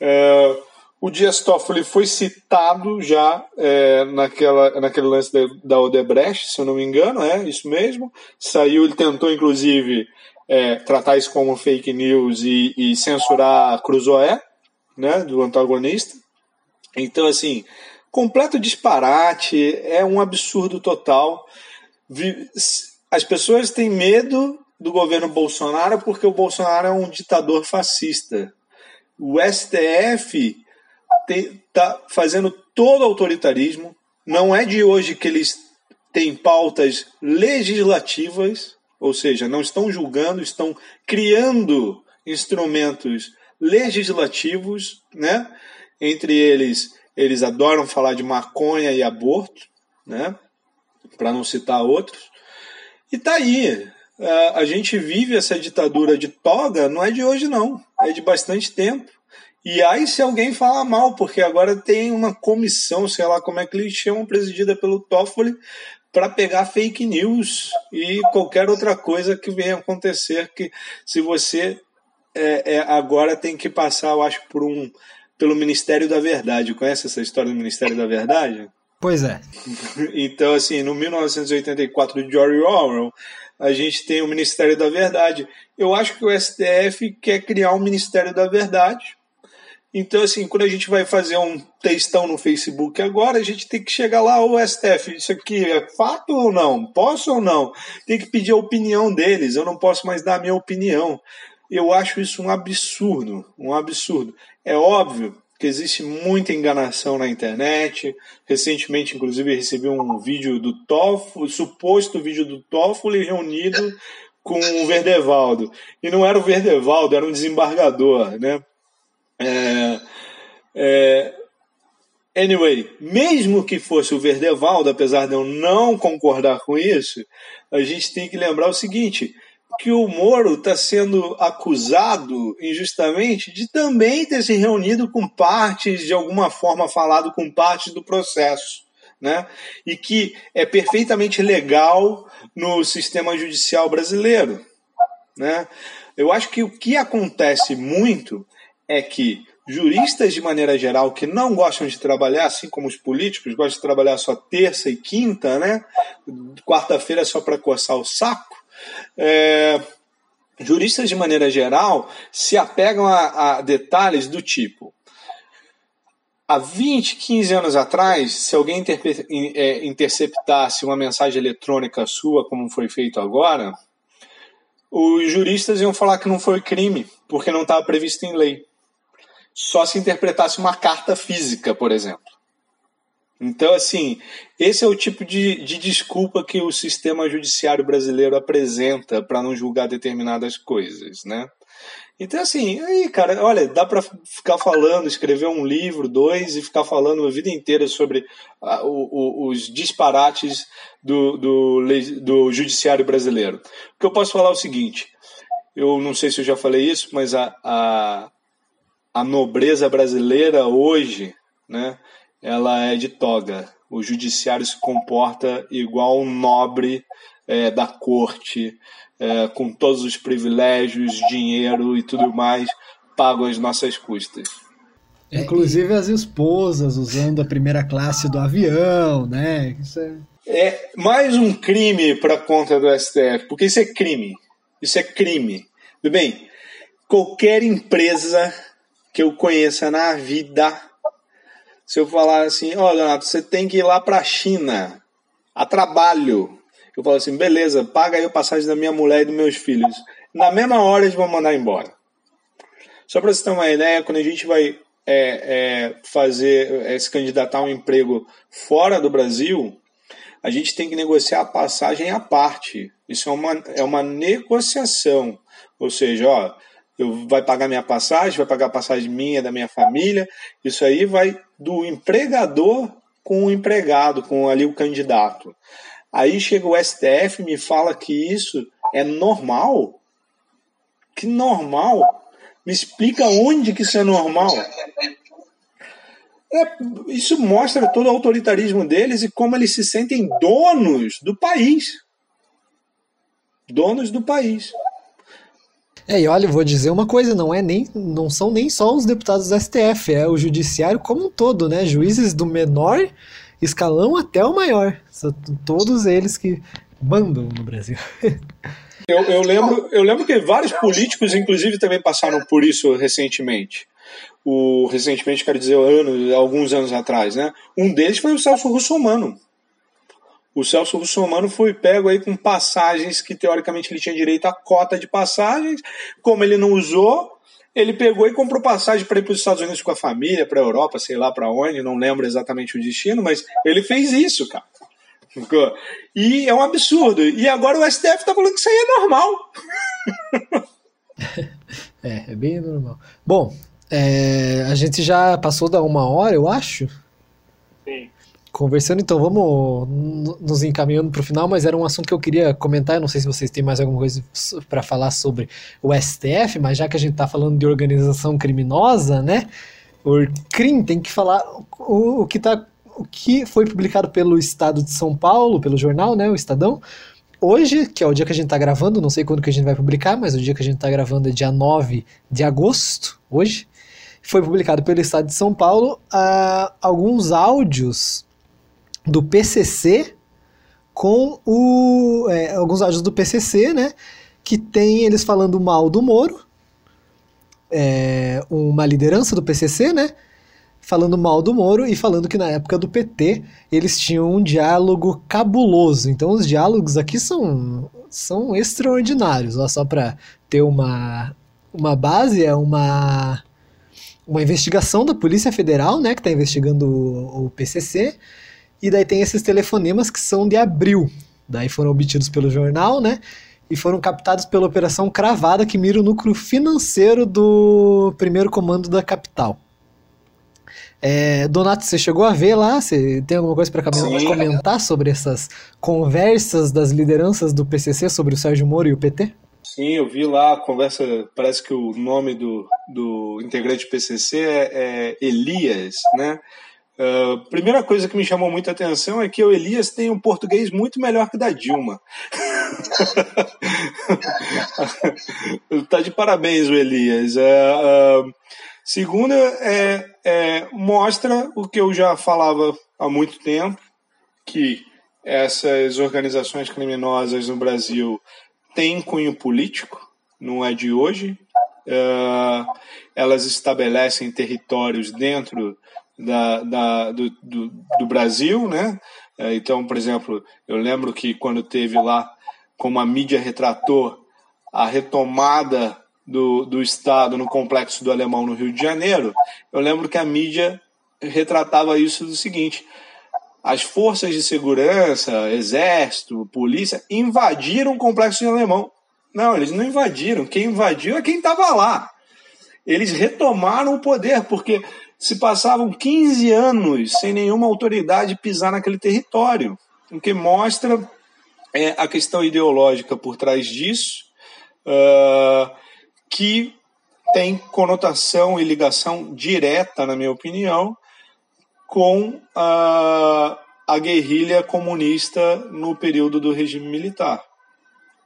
Uh, o Dias Toffoli foi citado já é, naquela, naquele lance da, da, Odebrecht, se eu não me engano, é isso mesmo. Saiu, ele tentou inclusive é, tratar isso como fake news e, e censurar Cruzoé, né, do antagonista. Então, assim, completo disparate, é um absurdo total. As pessoas têm medo do governo Bolsonaro porque o Bolsonaro é um ditador fascista. O STF está fazendo todo autoritarismo. Não é de hoje que eles têm pautas legislativas, ou seja, não estão julgando, estão criando instrumentos legislativos, né? Entre eles, eles adoram falar de maconha e aborto, né? Para não citar outros. E tá aí. A gente vive essa ditadura de toga, não é de hoje não, é de bastante tempo. E aí, se alguém fala mal, porque agora tem uma comissão, sei lá como é que eles chamam, presidida pelo Toffoli, para pegar fake news e qualquer outra coisa que venha acontecer. Que se você é, é, agora tem que passar, eu acho, por um pelo Ministério da Verdade. Conhece essa história do Ministério da Verdade? Pois é. Então, assim, no 1984 de George Orwell, a gente tem o Ministério da Verdade. Eu acho que o STF quer criar um Ministério da Verdade então, assim, quando a gente vai fazer um textão no Facebook agora, a gente tem que chegar lá, ô STF, isso aqui é fato ou não? Posso ou não? Tem que pedir a opinião deles, eu não posso mais dar a minha opinião. Eu acho isso um absurdo, um absurdo. É óbvio porque existe muita enganação na internet. Recentemente, inclusive, recebi um vídeo do Toffoli, suposto vídeo do Toffoli reunido com o Verdevaldo. E não era o Verdevaldo, era um desembargador, né? É, é, anyway, mesmo que fosse o Verdevaldo, apesar de eu não concordar com isso, a gente tem que lembrar o seguinte: que o Moro está sendo acusado injustamente de também ter se reunido com partes, de alguma forma falado com partes do processo. Né? E que é perfeitamente legal no sistema judicial brasileiro. Né? Eu acho que o que acontece muito é que juristas, de maneira geral, que não gostam de trabalhar, assim como os políticos, gostam de trabalhar só terça e quinta, né? quarta-feira só para coçar o saco, é, juristas, de maneira geral, se apegam a, a detalhes do tipo: há 20, 15 anos atrás, se alguém é, interceptasse uma mensagem eletrônica sua, como foi feito agora, os juristas iam falar que não foi crime, porque não estava previsto em lei. Só se interpretasse uma carta física, por exemplo. Então, assim, esse é o tipo de, de desculpa que o sistema judiciário brasileiro apresenta para não julgar determinadas coisas, né? Então, assim, aí, cara, olha, dá para ficar falando, escrever um livro, dois, e ficar falando a vida inteira sobre uh, o, o, os disparates do, do, do judiciário brasileiro. O que eu posso falar é o seguinte: eu não sei se eu já falei isso, mas a, a, a nobreza brasileira hoje, né? ela é de toga. O judiciário se comporta igual um nobre é, da corte, é, com todos os privilégios, dinheiro e tudo mais, pago às nossas custas. Inclusive as esposas usando a primeira classe do avião, né? Isso é... é mais um crime para conta do STF, porque isso é crime. Isso é crime. Tudo bem? Qualquer empresa que eu conheça na vida se eu falar assim, ó, oh, Leonardo, você tem que ir lá para a China a trabalho. Eu falo assim, beleza, paga aí a passagem da minha mulher e dos meus filhos. Na mesma hora eles vão mandar embora. Só para você ter uma ideia, quando a gente vai é, é, fazer, é, se candidatar a um emprego fora do Brasil, a gente tem que negociar a passagem à parte. Isso é uma, é uma negociação. Ou seja, ó, eu vai pagar minha passagem, vai pagar a passagem minha, da minha família. Isso aí vai do empregador com o empregado, com ali o candidato. Aí chega o STF e me fala que isso é normal. Que normal? Me explica onde que isso é normal. É, isso mostra todo o autoritarismo deles e como eles se sentem donos do país. Donos do país. É, e olha, vou dizer uma coisa, não é nem, não são nem só os deputados do STF, é o judiciário como um todo, né? Juízes do menor escalão até o maior. São todos eles que mandam no Brasil. Eu, eu, lembro, eu lembro que vários políticos, inclusive, também passaram por isso recentemente. O, recentemente, quero dizer, anos, alguns anos atrás, né? Um deles foi o Celso Russomano o Celso Russomano foi pego aí com passagens que teoricamente ele tinha direito a cota de passagens, como ele não usou, ele pegou e comprou passagem para ir para os Estados Unidos com a família, para a Europa, sei lá para onde, não lembro exatamente o destino, mas ele fez isso, cara. E é um absurdo. E agora o STF está falando que isso aí é normal. é, é bem normal. Bom, é, a gente já passou da uma hora, eu acho. Sim conversando, então vamos nos encaminhando para o final, mas era um assunto que eu queria comentar. Eu não sei se vocês têm mais alguma coisa para falar sobre o STF, mas já que a gente está falando de organização criminosa, né? O CRIM tem que falar o, o que tá, o que foi publicado pelo Estado de São Paulo, pelo jornal, né? O Estadão. Hoje, que é o dia que a gente está gravando, não sei quando que a gente vai publicar, mas o dia que a gente está gravando é dia 9 de agosto, hoje, foi publicado pelo Estado de São Paulo uh, alguns áudios do PCC com o, é, alguns áudios do PCC, né? Que tem eles falando mal do Moro, é, uma liderança do PCC, né? Falando mal do Moro e falando que na época do PT eles tinham um diálogo cabuloso. Então os diálogos aqui são, são extraordinários. Ó, só para ter uma, uma base, é uma uma investigação da Polícia Federal, né, que está investigando o, o PCC, e daí tem esses telefonemas que são de abril. Daí foram obtidos pelo jornal, né? E foram captados pela Operação Cravada, que mira o núcleo financeiro do primeiro comando da capital. É, Donato, você chegou a ver lá? Você tem alguma coisa para comentar sobre essas conversas das lideranças do PCC sobre o Sérgio Moro e o PT? Sim, eu vi lá a conversa. Parece que o nome do, do integrante do PCC é, é Elias, né? Uh, primeira coisa que me chamou muita atenção é que o Elias tem um português muito melhor que o da Dilma. tá de parabéns o Elias. Uh, uh, segunda, é, é, mostra o que eu já falava há muito tempo, que essas organizações criminosas no Brasil têm cunho político, não é de hoje. elas estabelecem territórios dentro da, da do, do, do, Brasil, né? É, então, por exemplo, eu lembro que quando teve lá, como a mídia retratou a retomada do, do Estado no Complexo do Alemão no Rio de Janeiro, eu lembro que a mídia retratava isso do seguinte: as forças de segurança, exército, polícia, invadiram o Complexo do Alemão. Não, eles não invadiram. Quem invadiu é quem estava lá. Eles retomaram o poder, porque se passavam 15 anos sem nenhuma autoridade pisar naquele território, o que mostra é, a questão ideológica por trás disso, uh, que tem conotação e ligação direta, na minha opinião, com a, a guerrilha comunista no período do regime militar.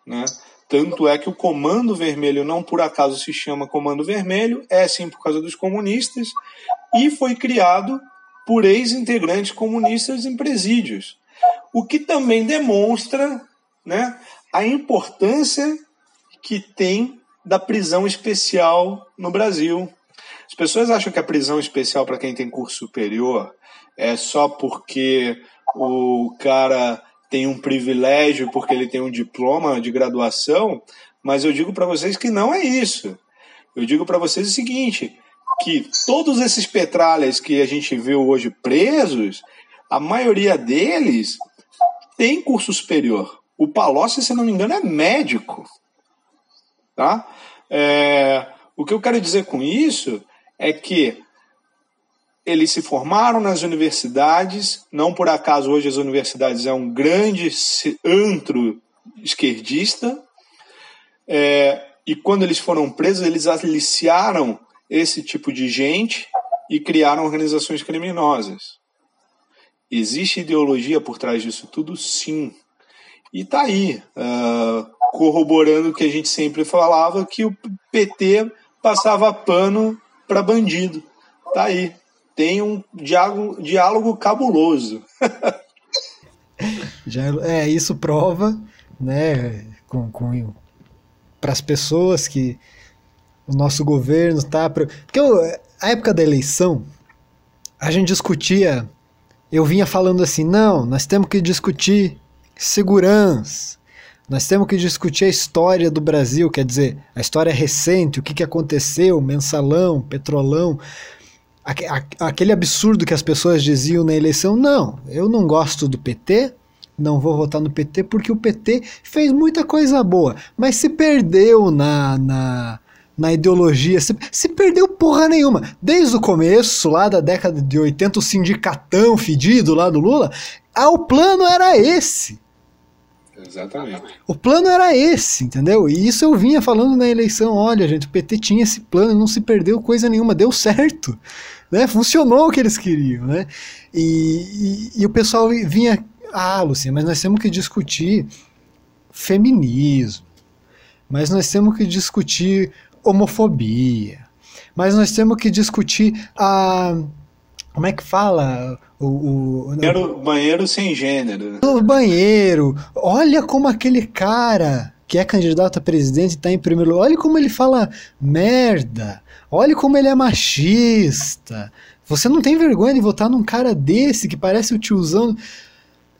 Né? Tanto é que o Comando Vermelho não por acaso se chama Comando Vermelho, é sim por causa dos comunistas, e foi criado por ex-integrantes comunistas em presídios. O que também demonstra né, a importância que tem da prisão especial no Brasil. As pessoas acham que a prisão especial para quem tem curso superior é só porque o cara tem um privilégio, porque ele tem um diploma de graduação, mas eu digo para vocês que não é isso. Eu digo para vocês o seguinte: que todos esses petralhas que a gente vê hoje presos, a maioria deles tem curso superior. O Palocci, se não me engano, é médico. Tá? É, o que eu quero dizer com isso é que eles se formaram nas universidades, não por acaso hoje as universidades é um grande antro esquerdista, é, e quando eles foram presos, eles aliciaram esse tipo de gente e criaram organizações criminosas. Existe ideologia por trás disso tudo? Sim. E está aí, uh, corroborando o que a gente sempre falava, que o PT passava pano para bandido. Está aí. Tem um diálogo, diálogo cabuloso. Já, é, isso prova, né, com, com para as pessoas que o nosso governo está. Porque eu, a época da eleição, a gente discutia. Eu vinha falando assim: não, nós temos que discutir segurança, nós temos que discutir a história do Brasil, quer dizer, a história recente, o que, que aconteceu, mensalão, petrolão. Aquele absurdo que as pessoas diziam na eleição, não, eu não gosto do PT, não vou votar no PT porque o PT fez muita coisa boa, mas se perdeu na, na, na ideologia, se, se perdeu porra nenhuma. Desde o começo, lá da década de 80, o sindicatão fedido lá do Lula, ah, o plano era esse. Exatamente. O plano era esse, entendeu? E isso eu vinha falando na eleição. Olha, gente, o PT tinha esse plano, não se perdeu coisa nenhuma, deu certo. Né? Funcionou o que eles queriam. Né? E, e, e o pessoal vinha. Ah, Luciano, mas nós temos que discutir feminismo. Mas nós temos que discutir homofobia. Mas nós temos que discutir a. Como é que fala? O, o, banheiro, banheiro sem gênero. O banheiro. Olha como aquele cara que é candidato a presidente está em primeiro lugar. Olha como ele fala merda. Olha como ele é machista. Você não tem vergonha de votar num cara desse que parece o tiozão.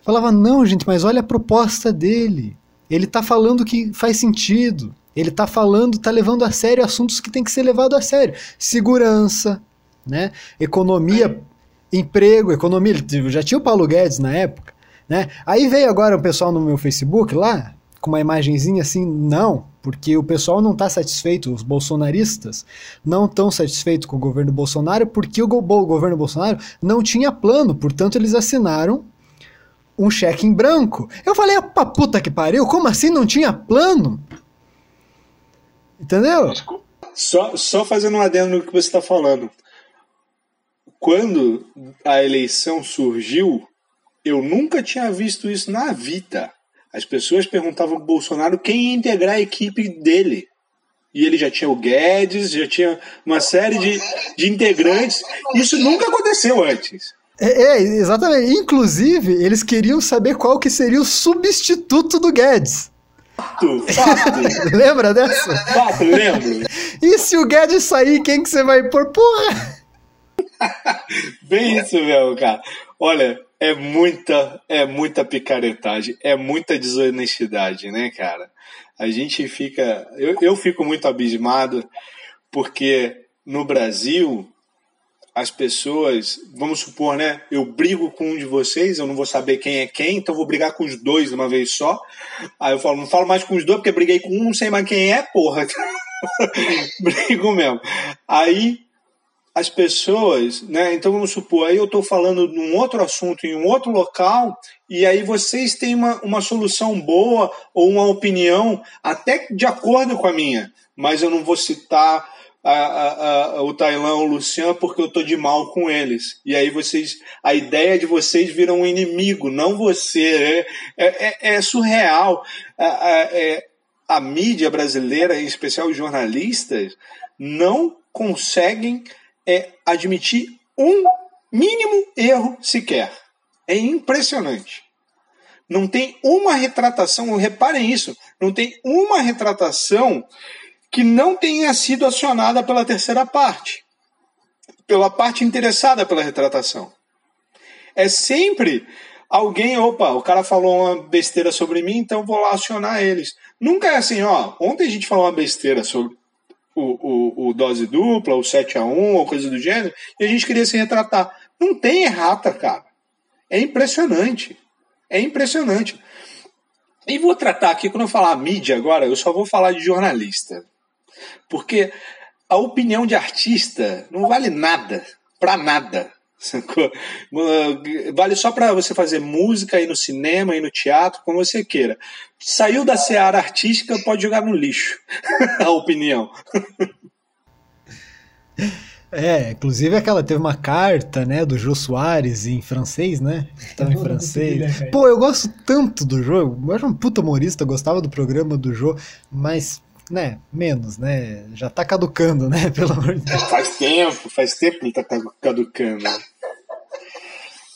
Falava, não, gente, mas olha a proposta dele. Ele está falando que faz sentido. Ele tá falando, tá levando a sério assuntos que tem que ser levado a sério. Segurança, né? Economia, emprego, economia. Já tinha o Paulo Guedes na época, né? Aí veio agora o pessoal no meu Facebook lá, com uma imagenzinha assim, não, porque o pessoal não está satisfeito, os bolsonaristas não estão satisfeitos com o governo Bolsonaro, porque o, go o governo Bolsonaro não tinha plano, portanto eles assinaram um cheque em branco. Eu falei, pra puta que pariu, como assim não tinha plano? Entendeu? Só, só fazendo um adendo no que você está falando. Quando a eleição surgiu, eu nunca tinha visto isso na vida. As pessoas perguntavam pro Bolsonaro quem ia integrar a equipe dele. E ele já tinha o Guedes, já tinha uma série de, de integrantes. Isso nunca aconteceu antes. É, é, exatamente. Inclusive, eles queriam saber qual que seria o substituto do Guedes. Fato, fato. Lembra dessa? Fato, lembro. E se o Guedes sair, quem que você vai pôr? Porra! Bem isso mesmo, cara. Olha, é muita, é muita picaretagem, é muita desonestidade, né, cara? A gente fica. Eu, eu fico muito abismado porque no Brasil as pessoas, vamos supor, né? Eu brigo com um de vocês, eu não vou saber quem é quem, então vou brigar com os dois de uma vez só. Aí eu falo, não falo mais com os dois porque briguei com um, não sei mais quem é, porra. Brigo mesmo. Aí as pessoas, né? Então vamos supor, aí eu estou falando de um outro assunto em um outro local, e aí vocês têm uma, uma solução boa ou uma opinião, até de acordo com a minha, mas eu não vou citar a, a, a, o Tailã ou o Luciano porque eu tô de mal com eles. E aí vocês, a ideia de vocês viram um inimigo, não você. É, é, é, é surreal. A, é, a mídia brasileira, em especial os jornalistas, não conseguem é, admitir um mínimo erro sequer. É impressionante. Não tem uma retratação, reparem isso, não tem uma retratação que não tenha sido acionada pela terceira parte, pela parte interessada pela retratação. É sempre alguém, opa, o cara falou uma besteira sobre mim, então vou lá acionar eles. Nunca é assim, ó, ontem a gente falou uma besteira sobre o, o, o dose dupla, o 7 a 1 ou coisa do gênero, e a gente queria se retratar. Não tem errata, cara. É impressionante. É impressionante. E vou tratar aqui, quando eu falar mídia agora, eu só vou falar de jornalista. Porque a opinião de artista não vale nada, para nada. Vale só para você fazer música, ir no cinema, ir no teatro, como você queira. Saiu da seara artística, pode jogar no lixo. a opinião. É, inclusive aquela teve uma carta, né, do Jô Soares em francês, né? Estava em francês. Pô, eu gosto tanto do Jô, eu acho um puta humorista, gostava do programa do Jô, mas né, menos, né? Já tá caducando, né? Pelo amor de Deus. Faz tempo, faz tempo que ele tá caducando.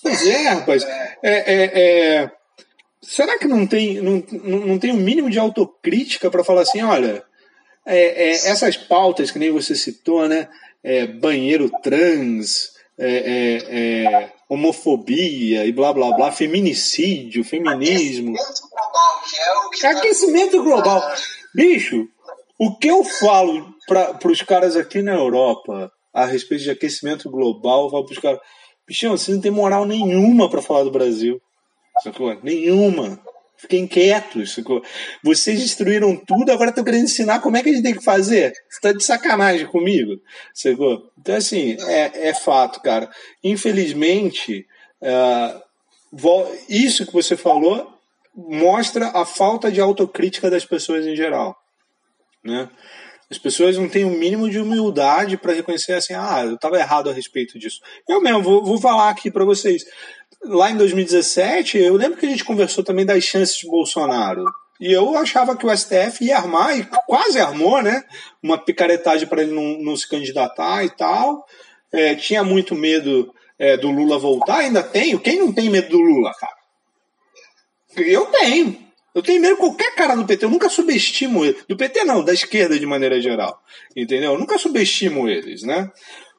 Pois é, rapaz. É, é, é... Será que não tem, não, não tem um mínimo de autocrítica para falar assim, olha, é, é, essas pautas que nem você citou, né? É, banheiro trans, homofobia e blá blá blá, feminicídio, feminismo. Aquecimento global, que é o que tá Aquecimento global. Bicho, o que eu falo para os caras aqui na Europa a respeito de aquecimento global, eu falo para os caras, bichão, vocês não tem moral nenhuma para falar do Brasil. Sacou? Nenhuma. Fiquem quietos. Sacou? Vocês destruíram tudo, agora estão querendo ensinar como é que a gente tem que fazer. Você está de sacanagem comigo. Sacou? Então, assim, é, é fato, cara. Infelizmente, uh, isso que você falou mostra a falta de autocrítica das pessoas em geral. Né? As pessoas não têm o um mínimo de humildade para reconhecer assim, ah, eu estava errado a respeito disso. Eu mesmo vou, vou falar aqui para vocês. Lá em 2017, eu lembro que a gente conversou também das chances de Bolsonaro. E eu achava que o STF ia armar, e quase armou, né? Uma picaretagem para ele não, não, se candidatar e tal. É, tinha muito medo é, do Lula voltar, ainda tenho. Quem não tem medo do Lula, cara? Eu tenho. Eu tenho medo de qualquer cara do PT, eu nunca subestimo ele. Do PT não, da esquerda de maneira geral. Entendeu? Eu nunca subestimo eles, né?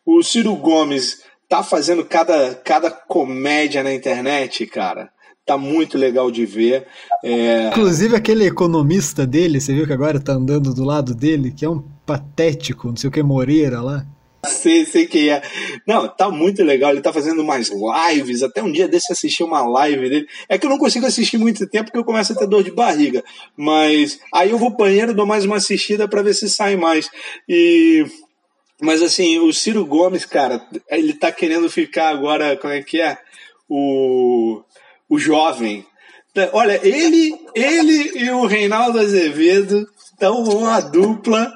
O Ciro Gomes tá fazendo cada, cada comédia na internet, cara. tá muito legal de ver. É... Inclusive aquele economista dele, você viu que agora tá andando do lado dele, que é um patético, não sei o que, Moreira lá. Sei, sei quem é. Não, tá muito legal. Ele tá fazendo mais lives. Até um dia desse assisti uma live dele. É que eu não consigo assistir muito tempo porque eu começo a ter dor de barriga. Mas aí eu vou banheiro, dou mais uma assistida para ver se sai mais. E. Mas assim, o Ciro Gomes, cara, ele tá querendo ficar agora, como é que é? O. O jovem. Olha, ele, ele e o Reinaldo Azevedo estão uma dupla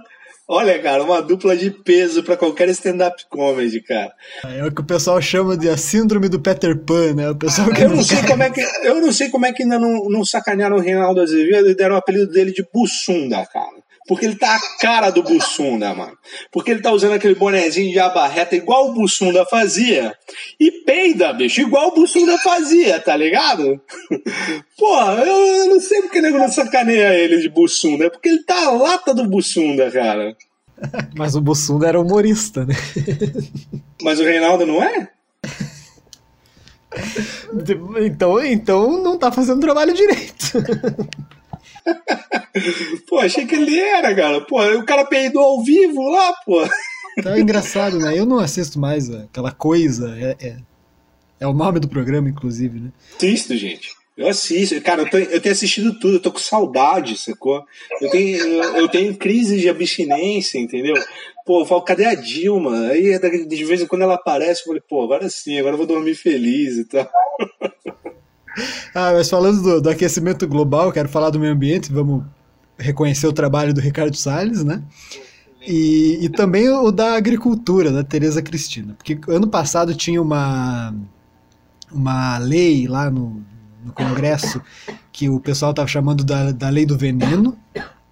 Olha, cara, uma dupla de peso para qualquer stand-up comedy, cara. É o que o pessoal chama de a síndrome do Peter Pan, né? O pessoal eu, não sei como é que, eu não sei como é que ainda não, não sacanearam o Reinaldo Azevedo e deram o apelido dele de Bussunda, cara. Porque ele tá a cara do Bussunda, mano. Porque ele tá usando aquele bonezinho de abarreta igual o Bussunda fazia. E peida, bicho, igual o Bussunda fazia, tá ligado? Porra, eu, eu não sei porque o nego não sacaneia ele de Bussunda. É porque ele tá a lata do Bussunda, cara. Mas o Bussunda era humorista, né? Mas o Reinaldo não é? Então, então não tá fazendo trabalho direito. Pô, achei que ele era, cara. Pô, o cara peidou ao vivo lá, pô. Tá engraçado, né? Eu não assisto mais aquela coisa. É, é, é o nome do programa, inclusive, né? Assisto, gente. Eu assisto. Cara, eu, tô, eu tenho assistido tudo, eu tô com saudade, sacou? Eu tenho, eu, eu tenho crise de abstinência, entendeu? Pô, eu falo, cadê a Dilma? Aí de vez em quando ela aparece, eu falei, pô, agora sim, agora eu vou dormir feliz e tal. Ah, mas falando do, do, aquecimento global, quero falar do meio ambiente, vamos reconhecer o trabalho do Ricardo Salles, né? E, e também o da agricultura, da Tereza Cristina. Porque ano passado tinha uma, uma lei lá no, no Congresso que o pessoal estava chamando da, da lei do veneno,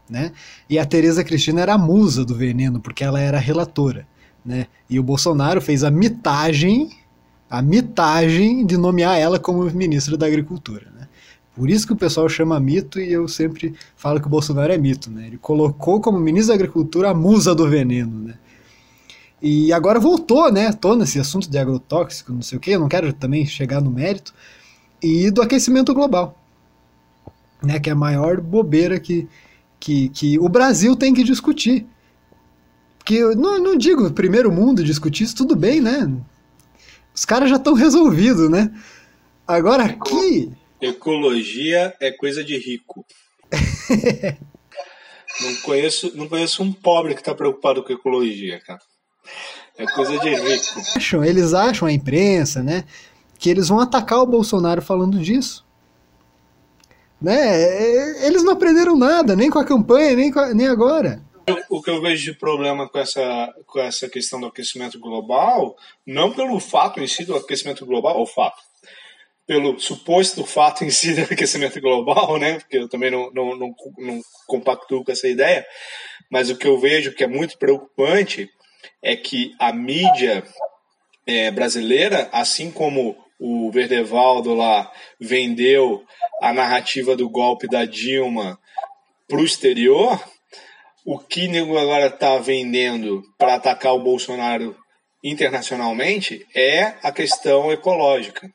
né? E a Tereza Cristina era a musa do veneno, porque ela era relatora, né? E o Bolsonaro fez a mitagem a mitagem de nomear ela como ministra da Agricultura. Né? Por isso que o pessoal chama mito e eu sempre falo que o Bolsonaro é mito. Né? Ele colocou como ministro da Agricultura a musa do veneno. Né? E agora voltou, né? Tô nesse assunto de agrotóxico, não sei o quê, eu não quero também chegar no mérito. E do aquecimento global, né? Que é a maior bobeira que, que, que o Brasil tem que discutir. Porque eu não, não digo primeiro mundo discutir isso, tudo bem, né? Os caras já estão resolvidos, né? Agora aqui. Ecologia é coisa de rico. não, conheço, não conheço um pobre que está preocupado com ecologia, cara. É coisa de rico. Acham, eles acham, a imprensa, né? Que eles vão atacar o Bolsonaro falando disso. Né? Eles não aprenderam nada, nem com a campanha, nem, a, nem agora o que eu vejo de problema com essa, com essa questão do aquecimento global, não pelo fato em si do aquecimento global, o fato, pelo suposto fato em si do aquecimento global, né? Porque eu também não, não, não, não compactuo com essa ideia, mas o que eu vejo que é muito preocupante é que a mídia é, brasileira, assim como o Verdevaldo lá vendeu a narrativa do golpe da Dilma para o exterior, o que nego agora está vendendo para atacar o Bolsonaro internacionalmente é a questão ecológica.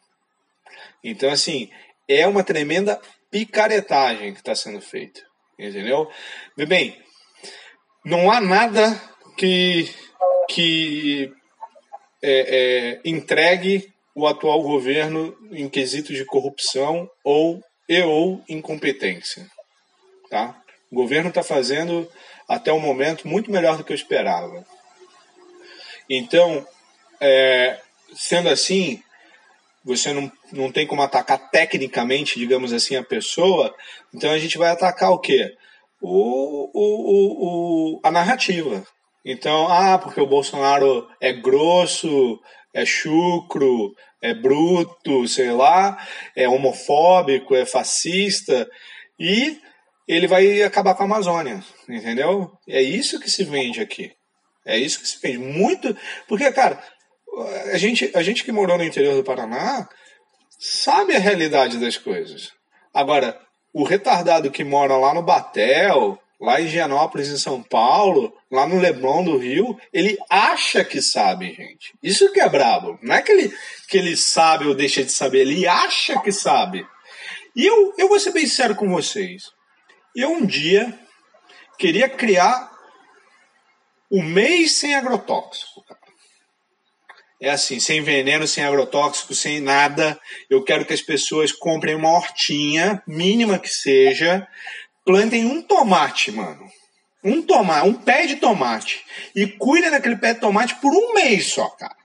Então, assim, é uma tremenda picaretagem que está sendo feita. Entendeu? Bem, não há nada que, que é, é, entregue o atual governo em quesitos de corrupção ou e ou incompetência. Tá? O governo está fazendo até o momento muito melhor do que eu esperava. Então, é, sendo assim, você não, não tem como atacar tecnicamente, digamos assim, a pessoa, então a gente vai atacar o quê? O, o, o, a narrativa. Então, ah, porque o Bolsonaro é grosso, é chucro, é bruto, sei lá, é homofóbico, é fascista, e ele vai acabar com a Amazônia, entendeu? É isso que se vende aqui. É isso que se vende. Muito. Porque, cara, a gente, a gente que morou no interior do Paraná sabe a realidade das coisas. Agora, o retardado que mora lá no Batel, lá em Higienópolis, em São Paulo, lá no Leblon do Rio, ele acha que sabe, gente. Isso que é brabo. Não é que ele, que ele sabe ou deixa de saber, ele acha que sabe. E eu, eu vou ser bem sério com vocês. Eu um dia queria criar o mês sem agrotóxico. É assim, sem veneno, sem agrotóxico, sem nada. Eu quero que as pessoas comprem uma hortinha, mínima que seja, plantem um tomate, mano. Um tomate, um pé de tomate. E cuidem daquele pé de tomate por um mês só, cara.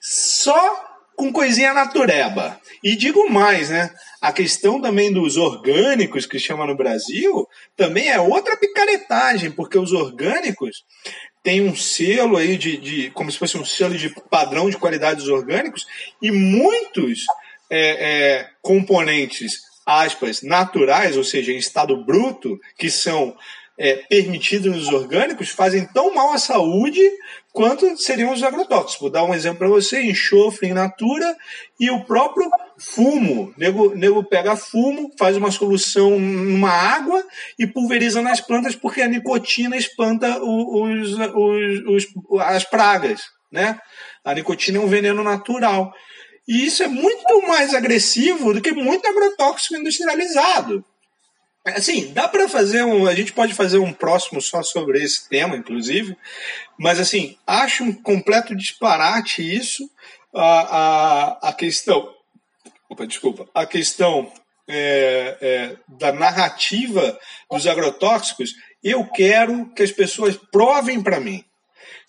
Só com coisinha natureba. E digo mais, né? A questão também dos orgânicos que chama no Brasil também é outra picaretagem, porque os orgânicos têm um selo aí de, de como se fosse um selo de padrão de qualidade dos orgânicos e muitos é, é, componentes aspas naturais, ou seja, em estado bruto, que são é, permitidos nos orgânicos fazem tão mal à saúde quanto seriam os agrotóxicos. Vou dar um exemplo para você: enxofre in natura e o próprio fumo. Nego, nego pega fumo, faz uma solução numa água e pulveriza nas plantas porque a nicotina espanta os, os, os, as pragas. Né? A nicotina é um veneno natural. E isso é muito mais agressivo do que muito agrotóxico industrializado. Assim, dá para fazer um. A gente pode fazer um próximo só sobre esse tema, inclusive. Mas, assim, acho um completo disparate isso. A, a, a questão. Opa, desculpa. A questão é, é, da narrativa dos agrotóxicos. Eu quero que as pessoas provem para mim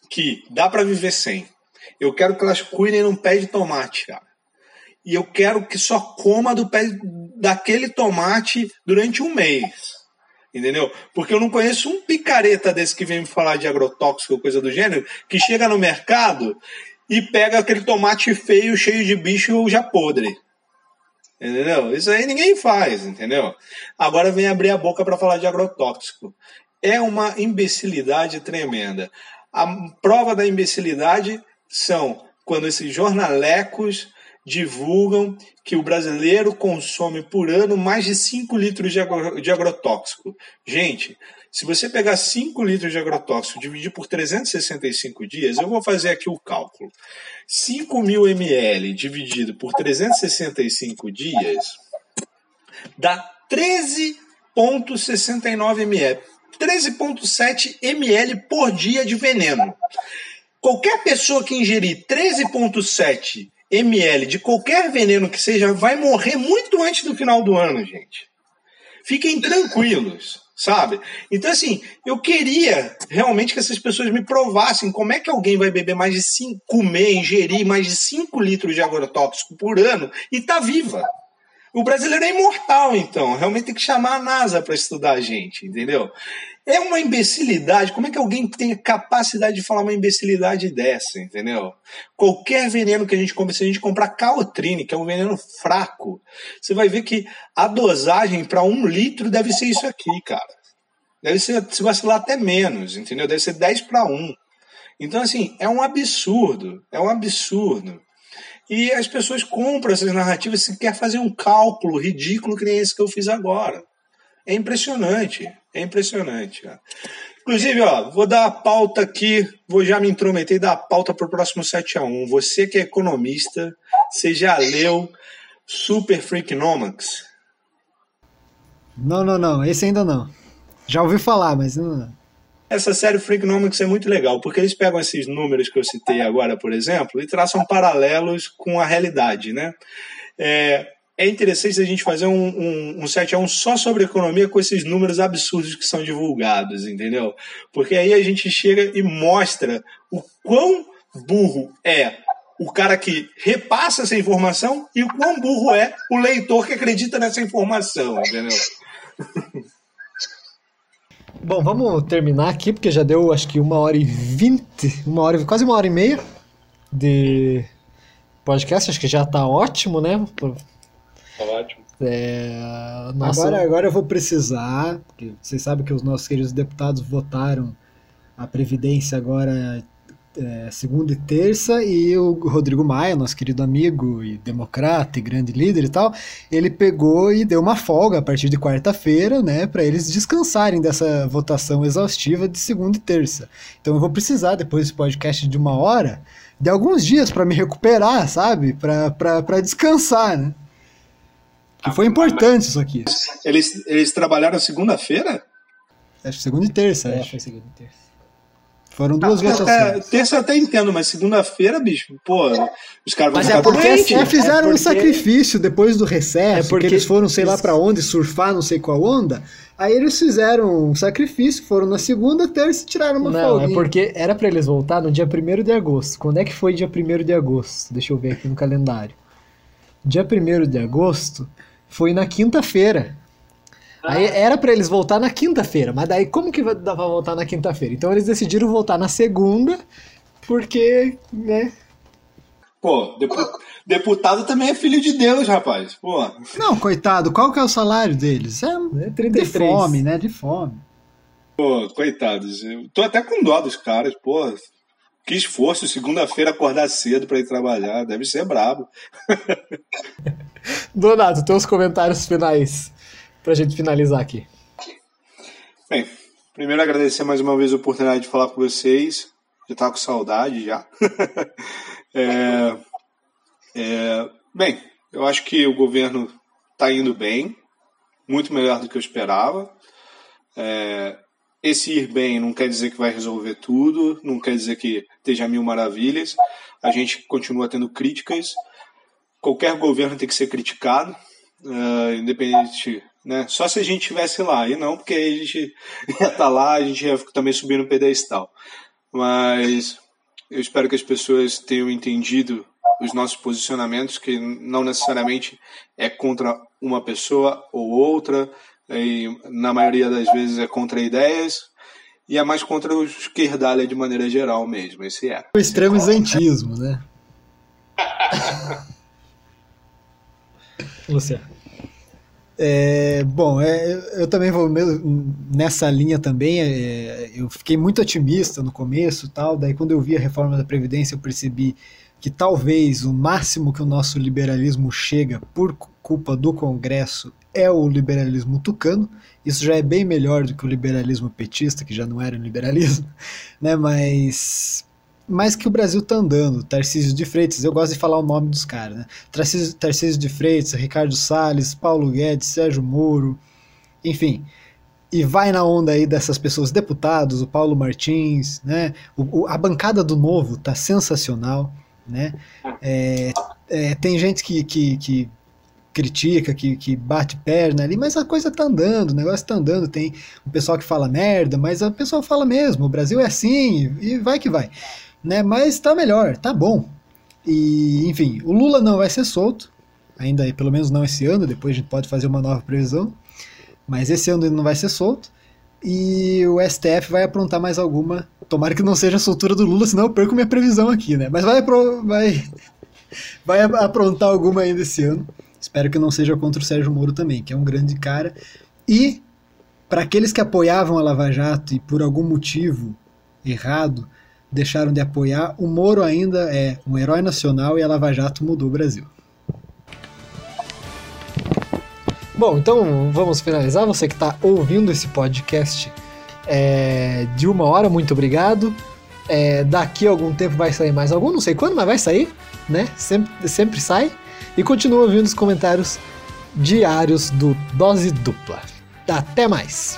que dá para viver sem. Eu quero que elas cuidem num pé de tomate, cara e eu quero que só coma do pé daquele tomate durante um mês. Entendeu? Porque eu não conheço um picareta desse que vem me falar de agrotóxico ou coisa do gênero, que chega no mercado e pega aquele tomate feio, cheio de bicho já podre. Entendeu? Isso aí ninguém faz, entendeu? Agora vem abrir a boca para falar de agrotóxico. É uma imbecilidade tremenda. A prova da imbecilidade são quando esses jornalecos divulgam que o brasileiro consome por ano mais de 5 litros de, agro, de agrotóxico. Gente, se você pegar 5 litros de agrotóxico e dividir por 365 dias, eu vou fazer aqui o cálculo. 5 mil ml dividido por 365 dias dá 13,69 ml. 13,7 ml por dia de veneno. Qualquer pessoa que ingerir 13,7 ml de qualquer veneno que seja vai morrer muito antes do final do ano, gente. Fiquem tranquilos, sabe? Então, assim, eu queria realmente que essas pessoas me provassem como é que alguém vai beber mais de 5, comer, ingerir mais de 5 litros de agrotóxico por ano e tá viva. O brasileiro é imortal, então. Realmente tem que chamar a NASA para estudar a gente, entendeu? É uma imbecilidade. Como é que alguém tem capacidade de falar uma imbecilidade dessa, entendeu? Qualquer veneno que a gente compra, se a gente comprar Caltrine, que é um veneno fraco, você vai ver que a dosagem para um litro deve ser isso aqui, cara. Deve ser, se vacilar até menos, entendeu? Deve ser 10 para 1. Então, assim, é um absurdo. É um absurdo. E as pessoas compram essas narrativas se quer fazer um cálculo ridículo que nem esse que eu fiz agora. É impressionante. É impressionante, cara. Inclusive, ó, vou dar a pauta aqui, vou já me intrometer e dar a pauta para o próximo 7 a 1 Você que é economista, você já leu Super Freakonomics? Não, não, não. Esse ainda não. Já ouvi falar, mas não. Essa série Freakonomics é muito legal, porque eles pegam esses números que eu citei agora, por exemplo, e traçam paralelos com a realidade, né? É, é interessante a gente fazer um, um, um 7 a 1 só sobre economia com esses números absurdos que são divulgados, entendeu? Porque aí a gente chega e mostra o quão burro é o cara que repassa essa informação e o quão burro é o leitor que acredita nessa informação, entendeu? Bom, vamos terminar aqui, porque já deu acho que uma hora e vinte, uma hora, quase uma hora e meia de podcast, acho que já tá ótimo, né? Tá ótimo. É, nossa... agora, agora eu vou precisar, porque vocês sabem que os nossos queridos deputados votaram a Previdência agora é, segunda e terça, e o Rodrigo Maia, nosso querido amigo e democrata e grande líder e tal, ele pegou e deu uma folga a partir de quarta-feira, né, para eles descansarem dessa votação exaustiva de segunda e terça. Então eu vou precisar, depois desse podcast de uma hora, de alguns dias para me recuperar, sabe? Para descansar, né? Que foi importante isso aqui. Eles, eles trabalharam segunda-feira? Acho que segunda e terça, É, acho. foi segunda e terça. Foram duas É, votações. terça eu até entendo, mas segunda-feira, bicho, pô, os caras vão Mas ficar é porque doentes. assim, É, fizeram É um porque- sacrifício depois do recesso, É porque- que eles foram sei lá pra onde, surfar não sei qual onda. Aí eles fizeram um sacrifício, foram na segunda, terça e tiraram uma Não, folguinha. é porque era pra eles voltar no dia 1 de agosto. Quando é que foi dia 1 de agosto? Deixa eu ver aqui no calendário. Dia 1 de agosto foi na quinta-feira. Aí era pra eles voltar na quinta-feira, mas daí como que dar pra voltar na quinta-feira? Então eles decidiram voltar na segunda, porque, né? Pô, depu- deputado também é filho de Deus, rapaz. Pô, Não, coitado, qual que é o salário deles? É de 33. fome, né? De fome. pô, coitados. Eu tô até com dó dos caras, pô. Que esforço, segunda-feira acordar cedo pra ir trabalhar. Deve ser brabo. Donato, teus comentários finais pra gente finalizar aqui. Bem, primeiro agradecer mais uma vez a oportunidade de falar com vocês. Já tava com saudade já. É, é, bem, eu acho que o governo está indo bem, muito melhor do que eu esperava. É, esse ir bem não quer dizer que vai resolver tudo, não quer dizer que esteja mil maravilhas. A gente continua tendo críticas. Qualquer governo tem que ser criticado, é, independente, né? Só se a gente estivesse lá, e não porque a gente ia estar lá, a gente ia também subir no pedestal. Mas eu espero que as pessoas tenham entendido os nossos posicionamentos, que não necessariamente é contra uma pessoa ou outra, e na maioria das vezes é contra ideias, e é mais contra o esquerdalha de maneira geral mesmo, esse é. O extremo isentismo, né? Luciano. É, bom, é, eu- também vou mesmo nessa linha também. é, eu fiquei muito otimista no começo, tal. Daí, quando eu vi a reforma da previdência, eu percebi que talvez o máximo que o nosso liberalismo chega por cu- culpa do Congresso é o liberalismo tucano. Isso já é bem melhor do que o liberalismo petista, que já não era liberalismo, né? Mas mas que o Brasil tá andando. Tarcísio de Freitas, eu gosto de falar o nome dos caras, né? Tarcísio, Tarcísio de Freitas, Ricardo Salles, Paulo Guedes, Sérgio Moro, enfim. E vai na onda aí dessas pessoas, deputados, o Paulo Martins, né? O, o- a bancada do Novo tá sensacional, né? É, é, tem gente que, que, que critica, que, que bate perna ali, mas a coisa tá andando, o negócio tá andando. Tem o pessoal que fala merda, mas a pessoa fala mesmo, o Brasil é assim, e vai que vai. Né? Mas tá melhor, tá bom. E, enfim, o Lula não vai ser solto, ainda pelo menos não esse ano, depois a gente pode fazer uma nova previsão, mas esse ano ele não vai ser solto. E o STF vai aprontar mais alguma. Tomara que não seja a soltura do Lula, senão eu perco minha previsão aqui, né? Mas vai, vai, vai aprontar alguma ainda esse ano. Espero que não seja contra o Sérgio Moro também, que é um grande cara. E para aqueles que apoiavam a Lava Jato e por algum motivo errado deixaram de apoiar, o Moro ainda é um herói nacional e a Lava Jato mudou o Brasil. Bom, então vamos finalizar. Você que está ouvindo esse podcast é, de uma hora, muito obrigado. É, daqui a algum tempo vai sair mais algum, não sei quando, mas vai sair, né? Sempre, sempre sai. E continua ouvindo os comentários diários do Dose Dupla. Até mais!